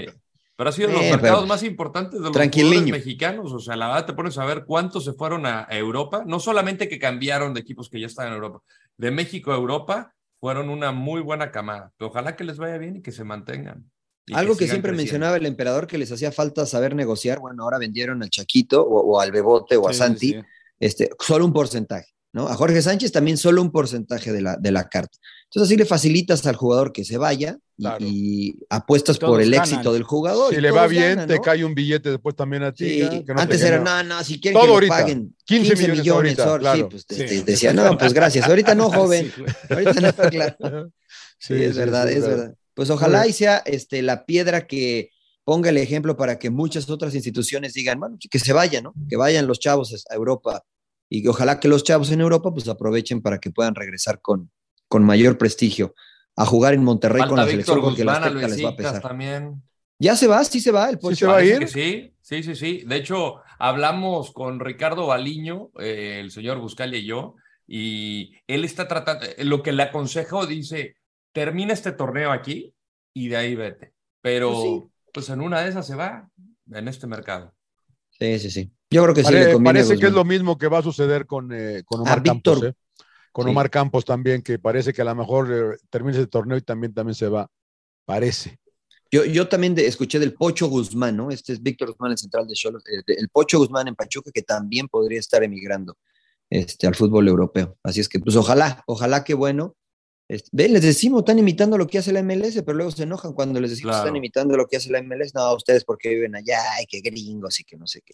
Pero ha sido los mercados más importantes de los jugadores mexicanos. O sea, la verdad te pones a ver cuántos se fueron a Europa. No solamente que cambiaron de equipos que ya estaban en Europa, de México a Europa fueron una muy buena camada. Ojalá que les vaya bien y que se mantengan. Algo que, siempre mencionaba el emperador que les hacía falta saber negociar. Bueno, ahora vendieron al Chaquito o, al Bebote o a Santi. Este, solo un porcentaje. ¿no? A Jorge Sánchez también solo un porcentaje de la, de la carta. Entonces así le facilitas al jugador que se vaya y, apuestas por el éxito del jugador. Si le va bien, te cae un billete después también a ti. Antes era, no, no, si quieren que le paguen 15, millones, sí, pues decía, no, pues gracias. Ahorita no, joven. Ahorita no, claro. Sí, es verdad, es verdad. Pues ojalá y sea este, la piedra que ponga el ejemplo para que muchas otras instituciones digan, bueno, que se vayan, ¿no? Que vayan los chavos a Europa y ojalá que los chavos en Europa pues aprovechen para que puedan regresar con, con mayor prestigio a jugar en Monterrey con la selección porque la les va a pesar. También. Ya se va, sí se va el ¿Sí se va a ir? Sí, sí, sí, sí. De hecho, hablamos con Ricardo Baliño, eh, el señor Buscalia y yo, y él está tratando, eh, lo que le aconsejó, dice, termina este torneo aquí y de ahí vete. Pero pues, pues en una de esas se va en este mercado. Sí, sí, sí. Yo creo que sí. Le parece que es lo mismo que va a suceder con, eh, con Omar Campos. ¿eh? Con Omar Campos también, que parece que a lo mejor eh, termina ese torneo y también, también se va. Parece. Yo, yo también escuché del Pocho Guzmán, ¿no? Este es Víctor Guzmán, el central de Cholos, el Pocho Guzmán en Pachuca, que también podría estar emigrando este, al fútbol europeo. Así es que, pues ojalá, ojalá que bueno. Ven, les decimos, están imitando lo que hace la MLS, pero luego se enojan cuando les decimos, que están imitando lo que hace la MLS. No, ustedes porque viven allá, y que gringos y que no sé qué.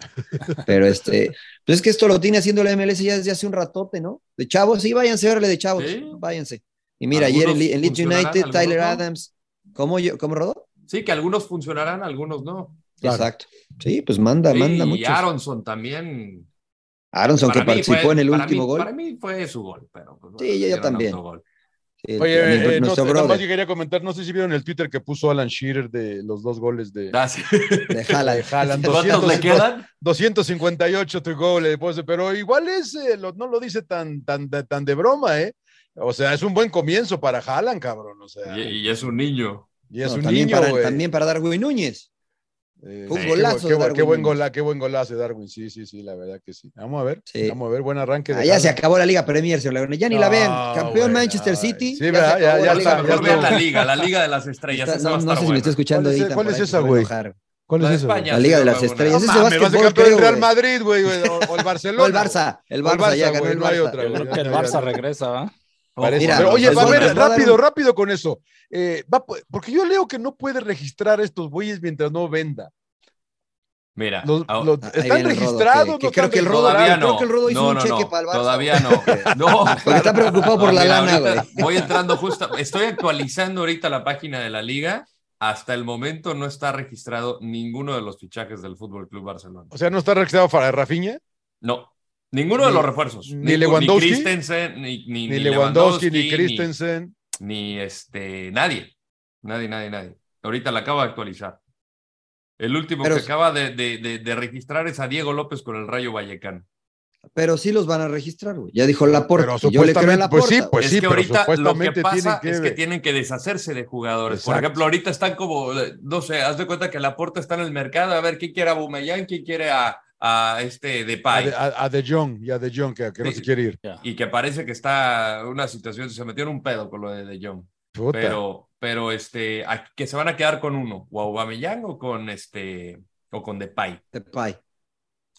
Pero este, pues es que esto lo tiene haciendo la MLS ya desde hace un ratote, ¿no? De chavos, sí, váyanse, órale, de chavos, váyanse. Y mira, ayer en, Leeds United, Tyler Adams, ¿cómo, yo, ¿cómo rodó? Sí, que algunos funcionarán, algunos no. Exacto. Sí, pues manda, manda mucho. Y Aronson también. Aronson que participó en el último gol. Para mí fue su gol, pero. Pues, sí, yo, yo también. Oye, eh, no, más yo quería comentar, no sé si vieron el Twitter que puso Alan Shearer de los dos goles de, ah, de Haaland. ¿Cuántos le quedan? 258 tu goles, pero igual es, eh, no lo dice tan, tan, tan de broma, ¿eh? O sea, es un buen comienzo para Haaland, cabrón. O sea, y, es un niño. Y es un también niño, para, También para Darwin Núñez. Eh, un golazo. Qué, qué, buen gola, qué buen golazo de Darwin. Sí, sí, sí, la verdad que sí. Vamos a ver. Vamos a ver, buen arranque. De ya se acabó la Liga Premier, señor Laguna. Ya ni la ven. Campeón Manchester City. Sí, ya, ya, ya, está. Ya la Liga, la Liga de las Estrellas. no, sé si me está escuchando ¿Cuál es, ¿cuál es esa, güey? ¿Cuál es eso? La Liga de las Estrellas. No, mames, vas a campeón el Real Madrid, güey, o, el Barcelona. o el Barça. El Barça, ya ganó el Barça. Creo que el Barça regresa, ¿va? Pero, oye, va a ver, rápido, rápido con eso. Eh, va, porque yo leo que no puede registrar estos bueyes mientras no venda. Mira, ¿están registrados? creo, que el Rodo, todavía no. creo que el Rodo hizo no, un cheque para el Barça. Todavía no. no. Porque está preocupado por la lana, güey. Voy entrando justo, estoy actualizando ahorita la página de la liga. Hasta el momento no está registrado ninguno de los fichajes del Fútbol Club Barcelona. O sea, ¿no está registrado para Rafinha? No, ninguno de los refuerzos. Ni, Lewandowski. Ni Christensen, ni, ni, ni Lewandowski, ni Christensen. Ni, este, nadie. Nadie, nadie, nadie. Ahorita la acabo de actualizar. El último que acaba de, registrar es a Diego López con el Rayo Vallecano. Pero sí los van a registrar, güey. Ya dijo Laporta. Yo le creo Laporta. Pues sí, pues es sí, que ahorita lo que pasa es que tienen que deshacerse de jugadores. Por ejemplo, ahorita están como, no sé, haz de cuenta que Laporta está en el mercado. A ver, ¿quién quiere a Bumellán? ¿Quién quiere a, a este Depay? A, a, De Jong, y a De Jong, que, que no se quiere ir. Y que parece que está una situación, se metió en un pedo con lo de De Jong. Pero, pero este, que se van a quedar con uno, o Aubameyang o con este, o con Depay. Depay.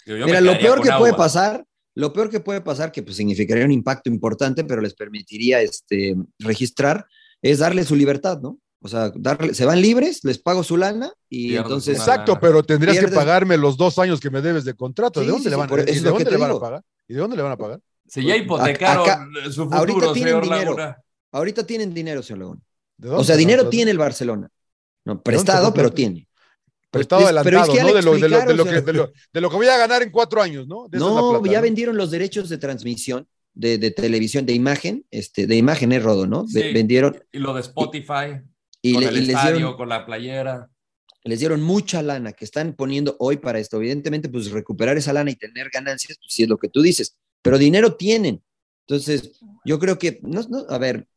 Mira, lo peor que puede pasar, lo peor que puede pasar, que pues significaría un impacto importante, pero les permitiría este, registrar, es darle su libertad, ¿no? O sea, darle, se van libres, les pago su lana y entonces. Exacto, pero tendrías que pagarme los dos años que me debes de contrato. ¿De dónde, le, van, ¿y de dónde le van a pagar? ¿Y de dónde le van a pagar? Si ya hipotecaron su futuro, ahorita tienen dinero. Ahorita tienen dinero, señor León. O sea, dinero tiene el Barcelona. No, prestado, pero tiene. Prestado adelantado, ¿no? De lo, de, lo, de, lo que, de, lo, que, voy a ganar en cuatro años, ¿no? no, ya vendieron los derechos de transmisión de, televisión, de imagen, este, de imagen es Rodo, ¿no? vendieron. Y lo de Spotify, y, con el estadio, con la playera. Les dieron mucha lana que están poniendo hoy para esto. Evidentemente, pues recuperar esa lana y tener ganancias, pues sí es lo que tú dices. Pero dinero tienen. Entonces, yo creo que, no, no, a ver,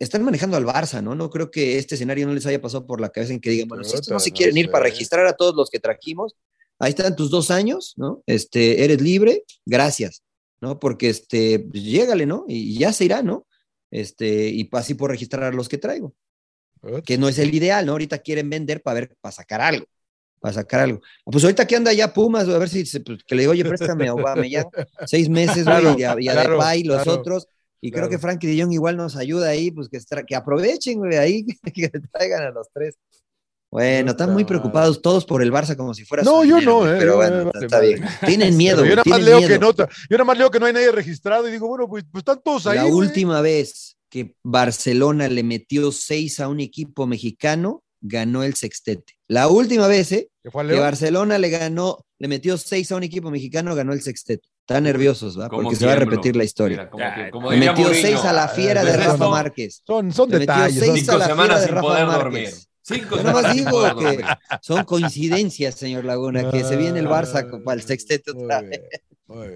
están manejando al Barça, ¿no? No creo que este escenario no les haya pasado por la cabeza en que digan, bueno, si estos no se quieren ir para registrar a todos los que trajimos, ahí están tus dos años, ¿no? Este, eres libre, gracias, ¿no? Porque, este, pues, llégale, ¿no? Y ya se irá, ¿no? Este, y así por registrar a los que traigo. Que no es el ideal, ¿no? Ahorita quieren vender para ver, para sacar algo. para sacar algo. Pues ahorita que anda ya Pumas, a ver si pues, que le digo, oye, préstame a ya seis meses, güey, y a, y los otros. Y creo que Frankie de Jong igual nos ayuda ahí, pues que, que aprovechen, güey, ahí, que traigan a los tres. Bueno, están muy preocupados todos por el Barça como si fuera. No, yo no, eh, pero bueno, está bien. Tienen miedo. yo, nada más leo que no, yo nada más leo que no hay nadie registrado y digo, bueno, pues, pues están todos ahí. La última vez que Barcelona le metió seis a un equipo mexicano, ganó el sextete. La última vez, ¿eh? Que Barcelona le ganó, le metió seis a un equipo mexicano, ganó el sextete. Están nerviosos, ¿va? Porque se va a repetir la historia. le metió seis a la fiera de Rafa Márquez. Son, son detalles. Metió seis a la fiera de Rafa Márquez. Cinco Yo nomás digo que son coincidencias, señor Laguna, que se viene el Barça para el sextete otra vez.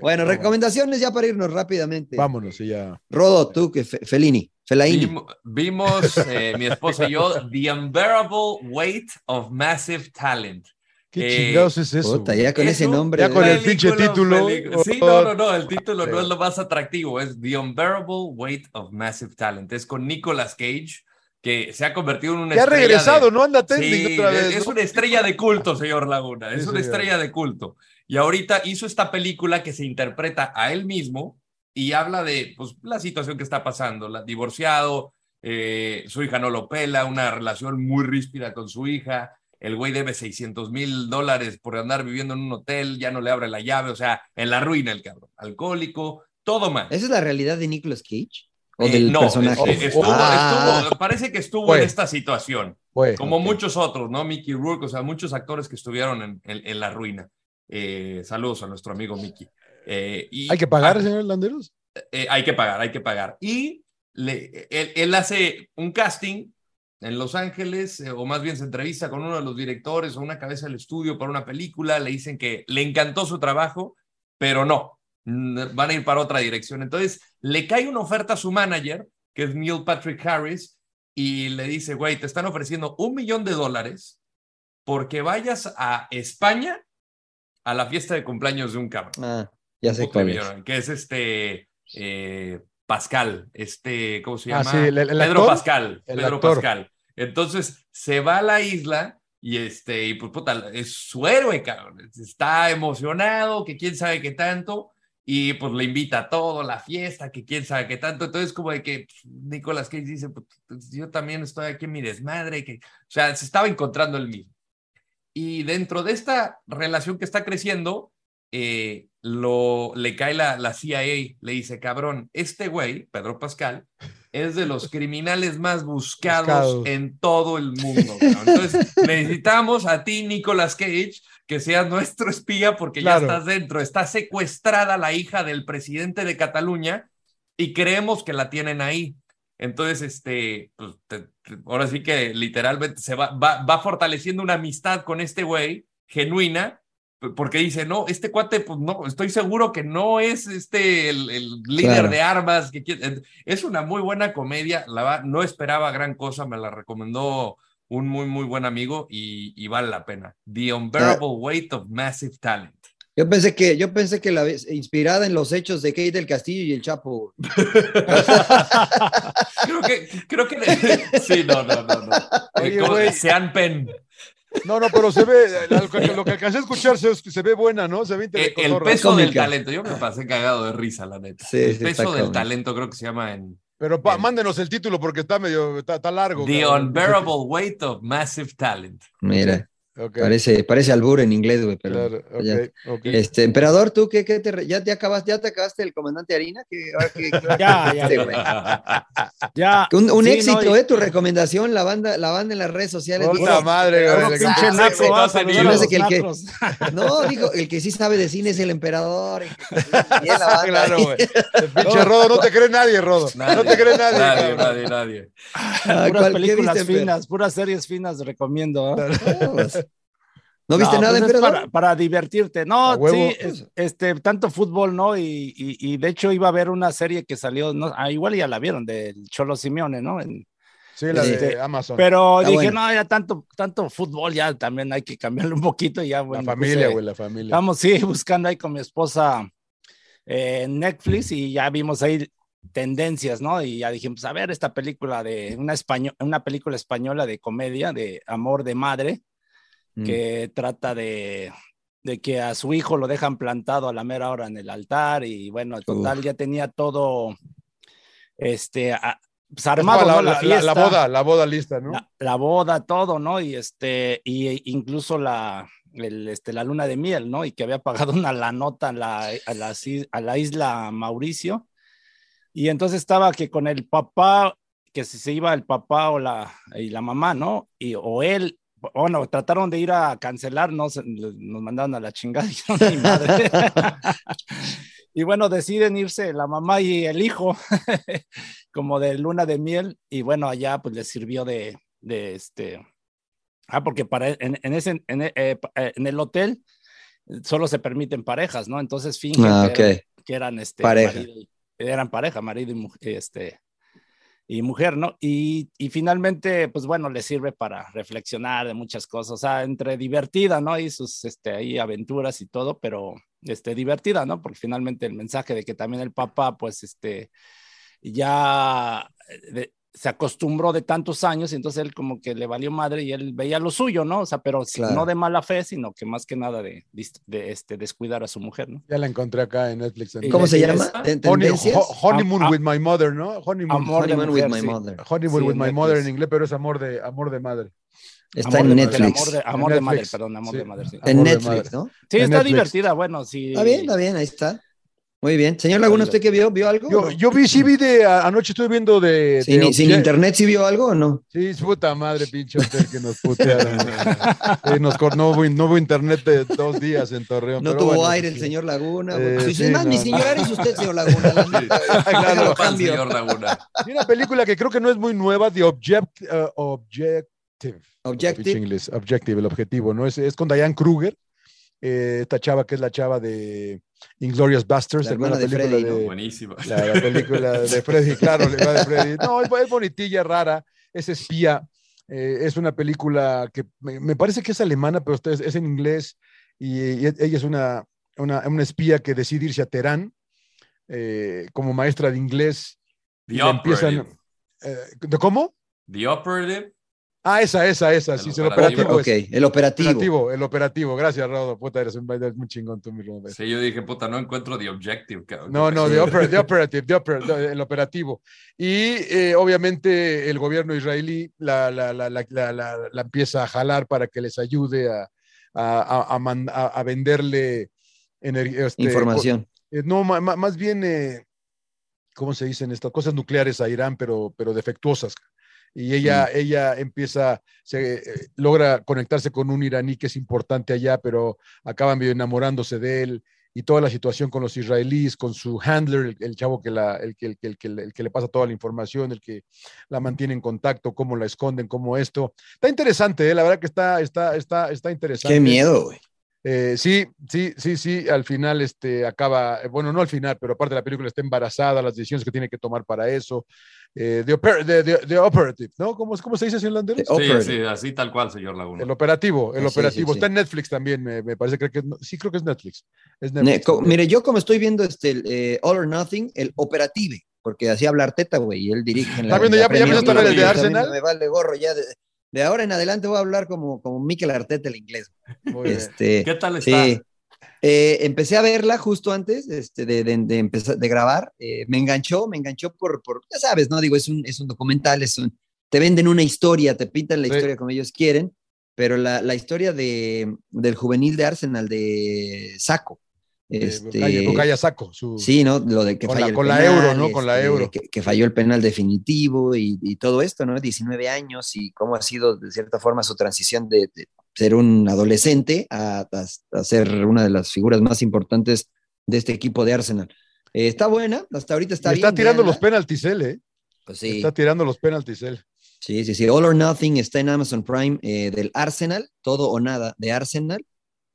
Bueno, recomendaciones ya para irnos rápidamente. Vámonos, ya. Rodo, tú, que Felini, Felaini. Vimos, eh, mi esposa y yo, The Unbearable Weight of Massive Talent. ¿Qué eh, chingados es eso? ya con ese nombre. Ya con el pinche título. Sí, no, no, no, el título no es lo más atractivo, es The Unbearable Weight of Massive Talent. Es con Nicolas Cage que se ha convertido en una ya ha regresado, no anda trending otra vez. Es una estrella de culto, señor Laguna, es una estrella de culto. Y ahorita hizo esta película que se interpreta a él mismo y habla de pues, la situación que está pasando, la, divorciado, eh, su hija no lo pela, una relación muy ríspida con su hija, el güey debe 600 mil dólares por andar viviendo en un hotel, ya no le abre la llave, o sea, en la ruina el cabrón, alcohólico, todo mal. ¿Esa es la realidad de Nicolas Cage? Eh, no, personaje? Ah. parece que estuvo en esta situación, como muchos otros, ¿no? Mickey Rourke, o sea, muchos actores que estuvieron en, la ruina. Eh, saludos a nuestro amigo Mickey. Eh, ¿Hay que pagar, señor Landeros? hay que pagar, hay que pagar. Y le, él, hace un casting en Los Ángeles, o más bien se entrevista con uno de los directores o una cabeza del estudio para una película, le dicen que le encantó su trabajo, pero no, van a ir para otra dirección. Entonces, le cae una oferta a su manager, que es Neil Patrick Harris, y le dice, güey, te están ofreciendo un millón de dólares porque vayas a España a la fiesta de cumpleaños de un cabrón. Ah, ya sé cuál es. Que es este eh, Pascal, este, ¿cómo se ah, llama? Pedro Pascal. Pedro Pascal. Entonces, se va a la isla y este, y pues puta, es su héroe, cabrón. Está emocionado, que quién sabe qué tanto y pues le invita a todo, la fiesta, que quién sabe qué tanto. Entonces, como de que pues, Nicolás Cage dice, pues, pues, yo también estoy aquí en mi desmadre, que, o sea, se estaba encontrando el mismo. Y dentro de esta relación que está creciendo, eh, lo, le cae la, la CIA, le dice, cabrón, este güey, Pedro Pascal, es de los criminales más buscados, en todo el mundo. Entonces, necesitamos a ti, Nicolas Cage, que seas nuestro espía porque ya estás dentro. Está secuestrada la hija del presidente de Cataluña y creemos que la tienen ahí. Entonces, este, pues, ahora sí que literalmente se va, va, va fortaleciendo una amistad con este güey genuina porque dice, no, este cuate, pues no, estoy seguro que no es este el, líder de armas. Que Es una muy buena comedia, la no esperaba gran cosa, me la recomendó un muy, muy buen amigo y, vale la pena. The Unbearable Weight of Massive Talent. Yo pensé que, yo pensé que la inspirada en los hechos de Kate del Castillo y el Chapo. creo que, creo que sí, no, no, no, no. Sean Pen. No, no, pero se ve, lo que alcancé a escuchar se, se ve buena, ¿no? Se ve eh, El peso del talento, yo me pasé cagado de risa, la neta. el peso del talento creo que se llama en... Pero mándenos el título porque está medio, está, largo. The Unbearable Weight of Massive Talent. Mira. Parece, parece albur en inglés, güey, pero Este, emperador, tú qué, qué te, ya te acabaste, ya te acabaste el comandante Harina, ya, ya, Un, un éxito, eh, tu recomendación, la banda, la banda en las redes sociales. Puta madre, güey. No, dijo, el que sí sabe de cine es el emperador. Y la banda claro, güey. El pinche Rodo, no te cree nadie, Rodo. No te cree nadie. Nadie, nadie, nadie. Ah, puras películas finas, puras series finas recomiendo. ¿eh? ¿No viste nada, pues para, para, divertirte. No, sí, este, tanto fútbol, ¿no? Y, y, de hecho iba a haber una serie que salió, no, ah, igual ya la vieron, del Cholo Simeone, ¿no? sí, la de este, Amazon. Pero dije, no, ya tanto, tanto fútbol, ya también hay que cambiarlo un poquito. Y ya, bueno, la familia, güey, la familia. Vamos, sí, buscando ahí con mi esposa eh, Netflix y ya vimos ahí tendencias, ¿no? Y ya dijimos, a ver, esta película de una, español, una película española de comedia, de amor de madre mm. que trata de, de, que a su hijo lo dejan plantado a la mera hora en el altar y bueno, total ya tenía todo este pues armado la, la, boda, la boda lista, ¿no? La, boda, todo, ¿no? Y este, y incluso la, el, este, la luna de miel, ¿no? Y que había pagado una la nota a la, a la, a la isla Mauricio. Y entonces estaba que con el papá, que si se iba el papá o la, y la mamá, ¿no? Y, o él, bueno, trataron de ir a cancelar, ¿no? nos mandaron a la chingada. Y, madre. y bueno, deciden irse la mamá y el hijo, como de luna de miel. Y bueno, allá pues les sirvió de, de este, Ah, porque para, en, ese, eh, eh, en, el hotel solo se permiten parejas, ¿no? Entonces fingen ah, que, eran, este, pareja. eran pareja, marido y, este, y mujer, ¿no? Y, y, finalmente, pues bueno, le sirve para reflexionar de muchas cosas, o sea, entre divertida, ¿no? Y sus este, ahí aventuras y todo, pero este, divertida, ¿no? Porque finalmente el mensaje de que también el papá, pues, este, ya eh, se acostumbró de tantos años y entonces él como que le valió madre y él veía lo suyo, ¿no? O sea, pero no de mala fe, sino que más que nada de, de, este, descuidar a su mujer, ¿no? Ya la encontré acá en Netflix. ¿Cómo se llama? honeymoon ah, ah. with my mother, ¿no? Honeymoon, honeymoon with my mother. Honeymoon with my mother en inglés, pero es amor de, amor de madre. Está en Netflix. amor de, amor de madre, perdón, amor de madre. Sí. En Netflix, ¿no? Sí, está divertida, bueno, sí. Está bien, está bien, ahí está. Muy bien. Señor Laguna, ¿usted qué vio? ¿Vio algo? Yo, yo vi, sí vi de, anoche estuve viendo de... ¿Sin, ¿Sin, internet sí vio algo o no? Sí, puta madre, pinche hotel que nos putearon. eh, nos, no, hubo, no hubo internet de dos días en Torreón. No tuvo aire el señor Laguna. Eh, sí, es más, ni señor es usted, señor Laguna. claro, cambio. señor Laguna. Y una película que creo que no es muy nueva, The Object, uh, Objective. Objective. Objective, el objetivo, ¿no? Es, es con Diane Kruger eh, esta chava que es la chava de Inglorious Busters, la, película de, Freddy. La, película de Freddy, claro, de Freddy. No, es, bonitilla, rara, es espía. Eh, es una película que me, parece que es alemana, pero es, es en inglés y, ella es una, una, una, espía que decide irse a Teherán eh, como maestra de inglés. The Operative. ¿De cómo? The Operative. Ah, esa, esa, esa, sí, el operativo. Ok, el operativo. El operativo, gracias, Rodo. Puta, eres un eres muy chingón tú, mi Sí, yo dije, puta, no encuentro The Objective. No, no, the, Operative, el operativo. Y eh, obviamente el gobierno israelí la, la, la, la, empieza a jalar para que les ayude a, a, a, a venderle este, información. Eh, no, más bien, eh, ¿cómo se dicen estas cosas nucleares a Irán, pero, pero defectuosas? Y ella, ella empieza, se, eh, logra conectarse con un iraní que es importante allá, pero acaban enamorándose de él y toda la situación con los israelíes, con su handler, el, chavo que, la, el, el, el, el, que le pasa toda la información, el que la mantiene en contacto, cómo la esconden, cómo esto. Está interesante, ¿eh? la verdad que está, está, está, está interesante. Qué miedo, güey. Eh, sí, sí, sí, sí, al final este, acaba, eh, bueno, no al final, pero aparte de la película está embarazada, las decisiones que tiene que tomar para eso. Eh, the, Operative, ¿no? ¿Cómo, ¿Cómo, se dice, señor Landero? Sí, sí, así tal cual, señor Laguna. El operativo, el operativo. Está en Netflix también, me, parece que, sí creo que es Netflix. mire, yo como estoy viendo este All or Nothing, el operativo, porque así habla Arteta, güey, y él dirige en la. ¿Está viendo ya, ya me el de Arsenal? Me vale gorro ya. De, de ahora en adelante voy a hablar como, como Mikel Arteta el inglés. Este, ¿Qué tal está? Sí. Eh, empecé a verla justo antes este, de, de, empezar, de grabar. Eh, me enganchó, me enganchó por, por, ya sabes, ¿no? Digo, es un, es un documental, es un, te venden una historia, te pintan la historia como ellos quieren, pero la, la historia de, del juvenil de Arsenal, de Saco, este, Saco. Sí, ¿no? Lo de que con la, con la euro, ¿no? Con la este, euro. Que, falló el penal definitivo y, todo esto, ¿no? 19 años y cómo ha sido, de cierta forma, su transición de, ser un adolescente a, ser una de las figuras más importantes de este equipo de Arsenal. Eh, está buena, hasta ahorita está Está tirando los penaltis él, ¿eh? Pues sí. Está tirando los penaltis él. Sí, sí, sí. All or Nothing está en Amazon Prime eh, del Arsenal, todo o nada de Arsenal.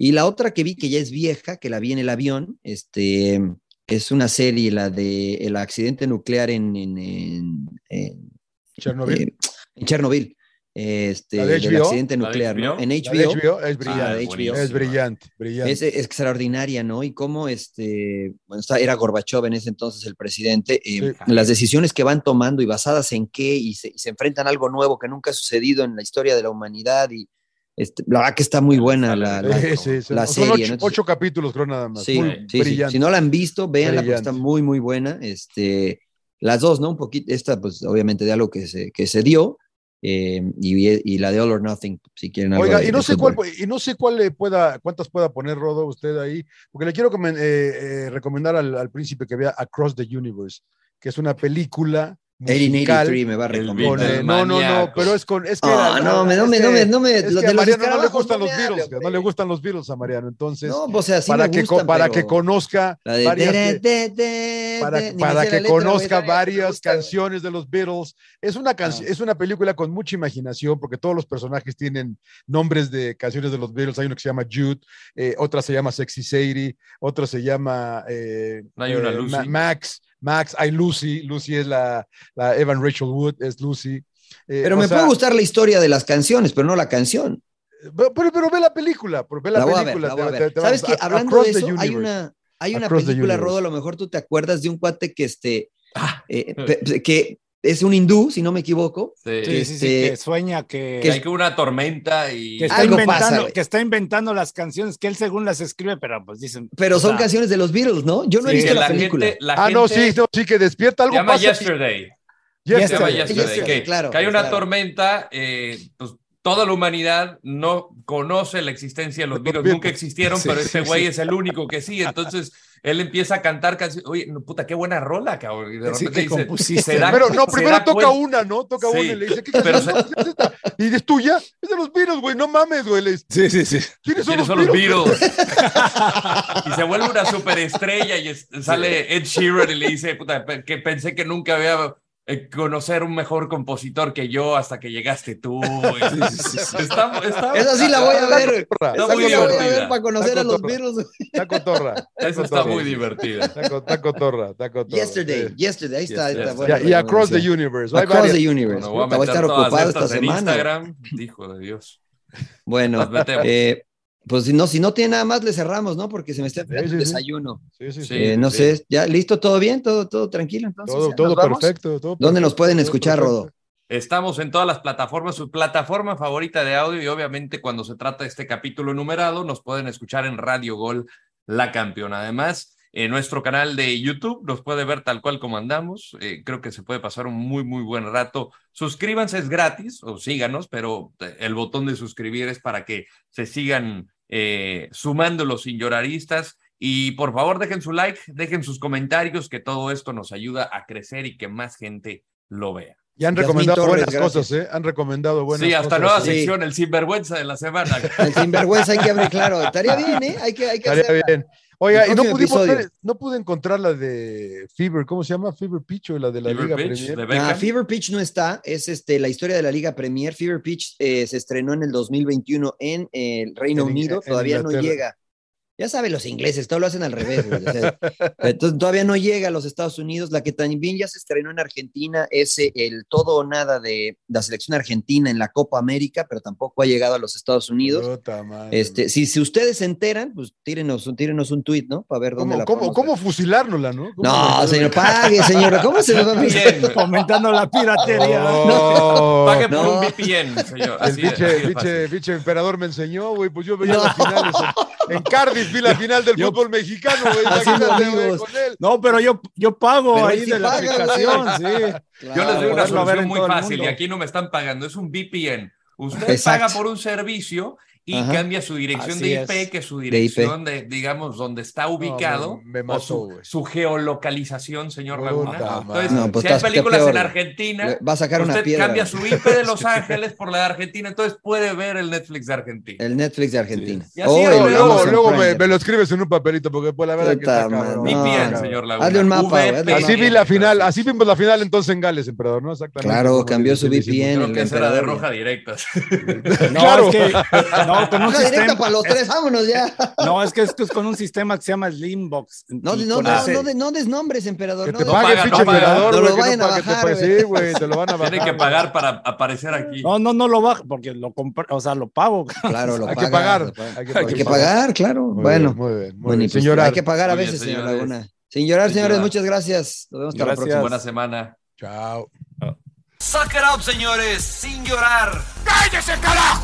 Y la otra que vi, que ya es vieja, que la vi en el avión, este, es una serie, la de el accidente nuclear en, en, Chernobyl. Eh, en Chernobyl. Este, del accidente nuclear, ¿no? En HBO. es brillante. es brillante, brillante. Es, extraordinaria, ¿no? Y cómo este, bueno, era Gorbachev en ese entonces el presidente, eh, las decisiones que van tomando y basadas en qué, y se, y se enfrentan a algo nuevo que nunca ha sucedido en la historia de la humanidad y Este, la verdad que está muy buena la, la, Sí, sí, la Son serie. ocho, ¿no? ocho capítulos, creo nada más. Sí, Muy sí, sí. brillante. Si no la han visto, véanla porque está muy, muy buena. Este, las dos, ¿no? Un poquito, esta, pues obviamente de algo que se, que se dio. eh, y, y la de All or Nothing, si quieren Oiga, de- y no sé cuál y no sé cuál le pueda, cuántas pueda poner Rodo usted ahí, porque le quiero eh, eh, recomendar al, al príncipe que vea Across the Universe, que es una película musical 1883 me va a recomendar. no, no, no, pero es con, es que Ah, la- no, me- no es me, que- no me, no me, es que de a los Mariano no le gustan no los Beatles, no le gustan los Beatles a Mariano, entonces No, o sea, sí para me que gustan, para que conozca varias para, que conozca varias canciones de los Beatles. Es una, canción Ah. es una película con mucha imaginación porque todos los personajes tienen nombres de canciones de los Beatles. Hay uno que se llama Jude, eh, otra se llama Sexy Sadie, otra se llama eh, Hay una eh, Lucy. Ma- Max, Max, hay Lucy, Lucy es la, la Evan Rachel Wood, es Lucy. Eh, Pero me sea, puede gustar la historia de las canciones, pero no la canción. Pero, pero- pero ve la película, pero ve la, La voy a ver, película. la voy a te- ver. te- te ¿Sabes a- Hablando Across de eso, hay una, hay una Across película. Rodo, a lo mejor tú te acuerdas de un cuate que, este, Ah. eh, que es un hindú, si no me equivoco. Sí. Sí, sí, sí, Este, que sueña que, Que hay que una tormenta y. que está Algo inventando, pasa, güey. que está inventando las canciones que él según las escribe, pero pues dicen. Pero o son sea, canciones de los Beatles, ¿no? Yo no he visto la, película. gente- la Ah, no, sí, no, sí, que despierta algo. Se llama pasa. Yesterday. Se Yesterday. llama Yesterday, Yesterday, Yesterday, que, claro, que hay una claro. tormenta, eh, pues toda la humanidad no conoce la existencia de los Los Beatles. nunca existieron, Sí, pero este güey sí. es el único que sí, entonces él empieza a cantar canciones, oye, no, puta, qué buena rola, cabrón, y de repente dice, compusiste. se da- Pero no, primero toca cuenta- una, ¿no? Toca una y le dice, ¿qué pero es esta? Y es tuya, es de los Beatles, güey, no mames, güey. Sí, sí, sí. ¿Quiénes son ¿Quiénes los son los Beatles? Beatles? y se vuelve una superestrella y es- sale Ed Sheeran y le dice, puta, que pensé que nunca había conocer un mejor compositor que yo hasta que llegaste tú. Está- está- Esa sí la voy a ver. Está Esa muy sí la voy a divertida. ver para conocer Está a los. Beatles. Está cotorra. Esa está muy divertida. Está co- está cotorra, está cotorra. Yesterday, yesterday, ahí está. está Yesterday. buena y Across the. Universe. Across varias. the Universe. Bueno, voy a voy a meter estar todas ocupado esta semana. Instagram. Hijo de Dios. Bueno, eh, pues si no, si no tiene nada más, le cerramos, ¿no? Porque se me está enfriando sí, el desayuno. Sí, sí, sí. Sí, Eh, no sí. sé, ya listo, todo bien, todo, todo tranquilo. Entonces, Todo, ¿ya todo perfecto. ¿Dónde nos pueden escuchar. Rodo? Estamos en todas las plataformas, su plataforma favorita de audio y obviamente cuando se trata de este capítulo numerado nos pueden escuchar en Radio Gol La Campeona. Además, en nuestro canal de YouTube nos puede ver tal cual como andamos. Eh, creo que se puede pasar un muy, muy buen rato. Suscríbanse, es gratis o síganos, pero eh, el botón de suscribir es para que se sigan eh, sumando los sin lloraristas. Y por favor, dejen su like, dejen sus comentarios, que todo esto nos ayuda a crecer y que más gente lo vea. Y han recomendado Torres, buenas gracias. cosas, ¿eh? Han recomendado buenas Sí, hasta cosas. nueva sí. sección, el sinvergüenza de la semana. El sinvergüenza hay que abrir, claro. Estaría bien, ¿eh? Hay que, hay que Estaría hacerla. bien. Oiga, y no ver- no pude encontrar la de Fever, ¿cómo se llama? Fever Pitch o la de la Fever Liga Pitch, Premier. de Ah. Fever Pitch no está, es este, la historia de la Liga Premier. Fever Pitch eh, se estrenó en el 2021 en eh, el Reino En Unido, en todavía no llega. Ya saben los ingleses, todo lo hacen al revés. güey, o sea, entonces todavía no llega a los Estados Unidos. La que también ya se estrenó en Argentina es eh, el todo o nada de la selección argentina en la Copa América, pero tampoco ha llegado a los Estados Unidos. Puta madre. Este, si, si ustedes se enteran, pues tírenos, un- tírenos un tweet, ¿no? Para ver dónde ¿Cómo, la cómo, cómo fusilárnosla, no? ¿Cómo No, señor, pague, señor. ¿Cómo se nos va a Fomentando la piratería. No. pague por No. un VPN, señor. El Así, biche, biche emperador me enseñó, güey. Pues yo veía No. las finales en, en Cardiff, vi la final del fútbol mexicano, güey. Imagínate, con él. No, pero yo, yo pago Pero ahí de la aplicación, sí. Yo les doy una solución muy fácil y aquí no me están pagando. Es un VPN. Usted Exacto. paga por un servicio y Ajá. cambia su dirección Así de IP, es. que es su dirección de, digamos, donde está ubicado, me- me o su, geolocalización, señor Puta Laguna. madre. Entonces, No, pues si hay películas peor, en. Argentina, Va a sacar una piedra. cambia su IP de Los Ángeles por la de Argentina, entonces puede ver el Netflix de Argentina. El Netflix de Argentina. Y así O es, el Luego, luego, me, me lo escribes en un papelito, porque pues la verdad que está VPN, no, señor Laguna. Hazle un mapa, hazle. Así vi la final, así vimos la final entonces en Gales, emperador, ¿no? Exactamente. Claro, cambió su VPN. Creo que esa era de roja directas. No, Claro. es que, no, con un Una directa sistema. para los tres, vámonos ya. No, es que esto es con un sistema que se llama Slimbox. No, no, no, no, de- no desnombres, emperador. Que no te de- pague, pinche no emperador, No güey, lo vayan a te bajar, güey. Sí, güey, te lo van a bajar. Tiene que pagar para aparecer aquí. No, no, no lo bajo porque lo compré, o sea, lo pago. Claro, lo Hay que pagar, hay que Hay que pagar. claro. Muy bueno, bien, muy bien, muy bueno, bien. pues Señora, hay que pagar a veces, señor. Laguna. Sin llorar, Sin señores, llorar. muchas gracias. Nos vemos hasta la Gracias. próxima. Buena semana. chao. Suck it up, señores, sin llorar. ¡Cállese, carajo!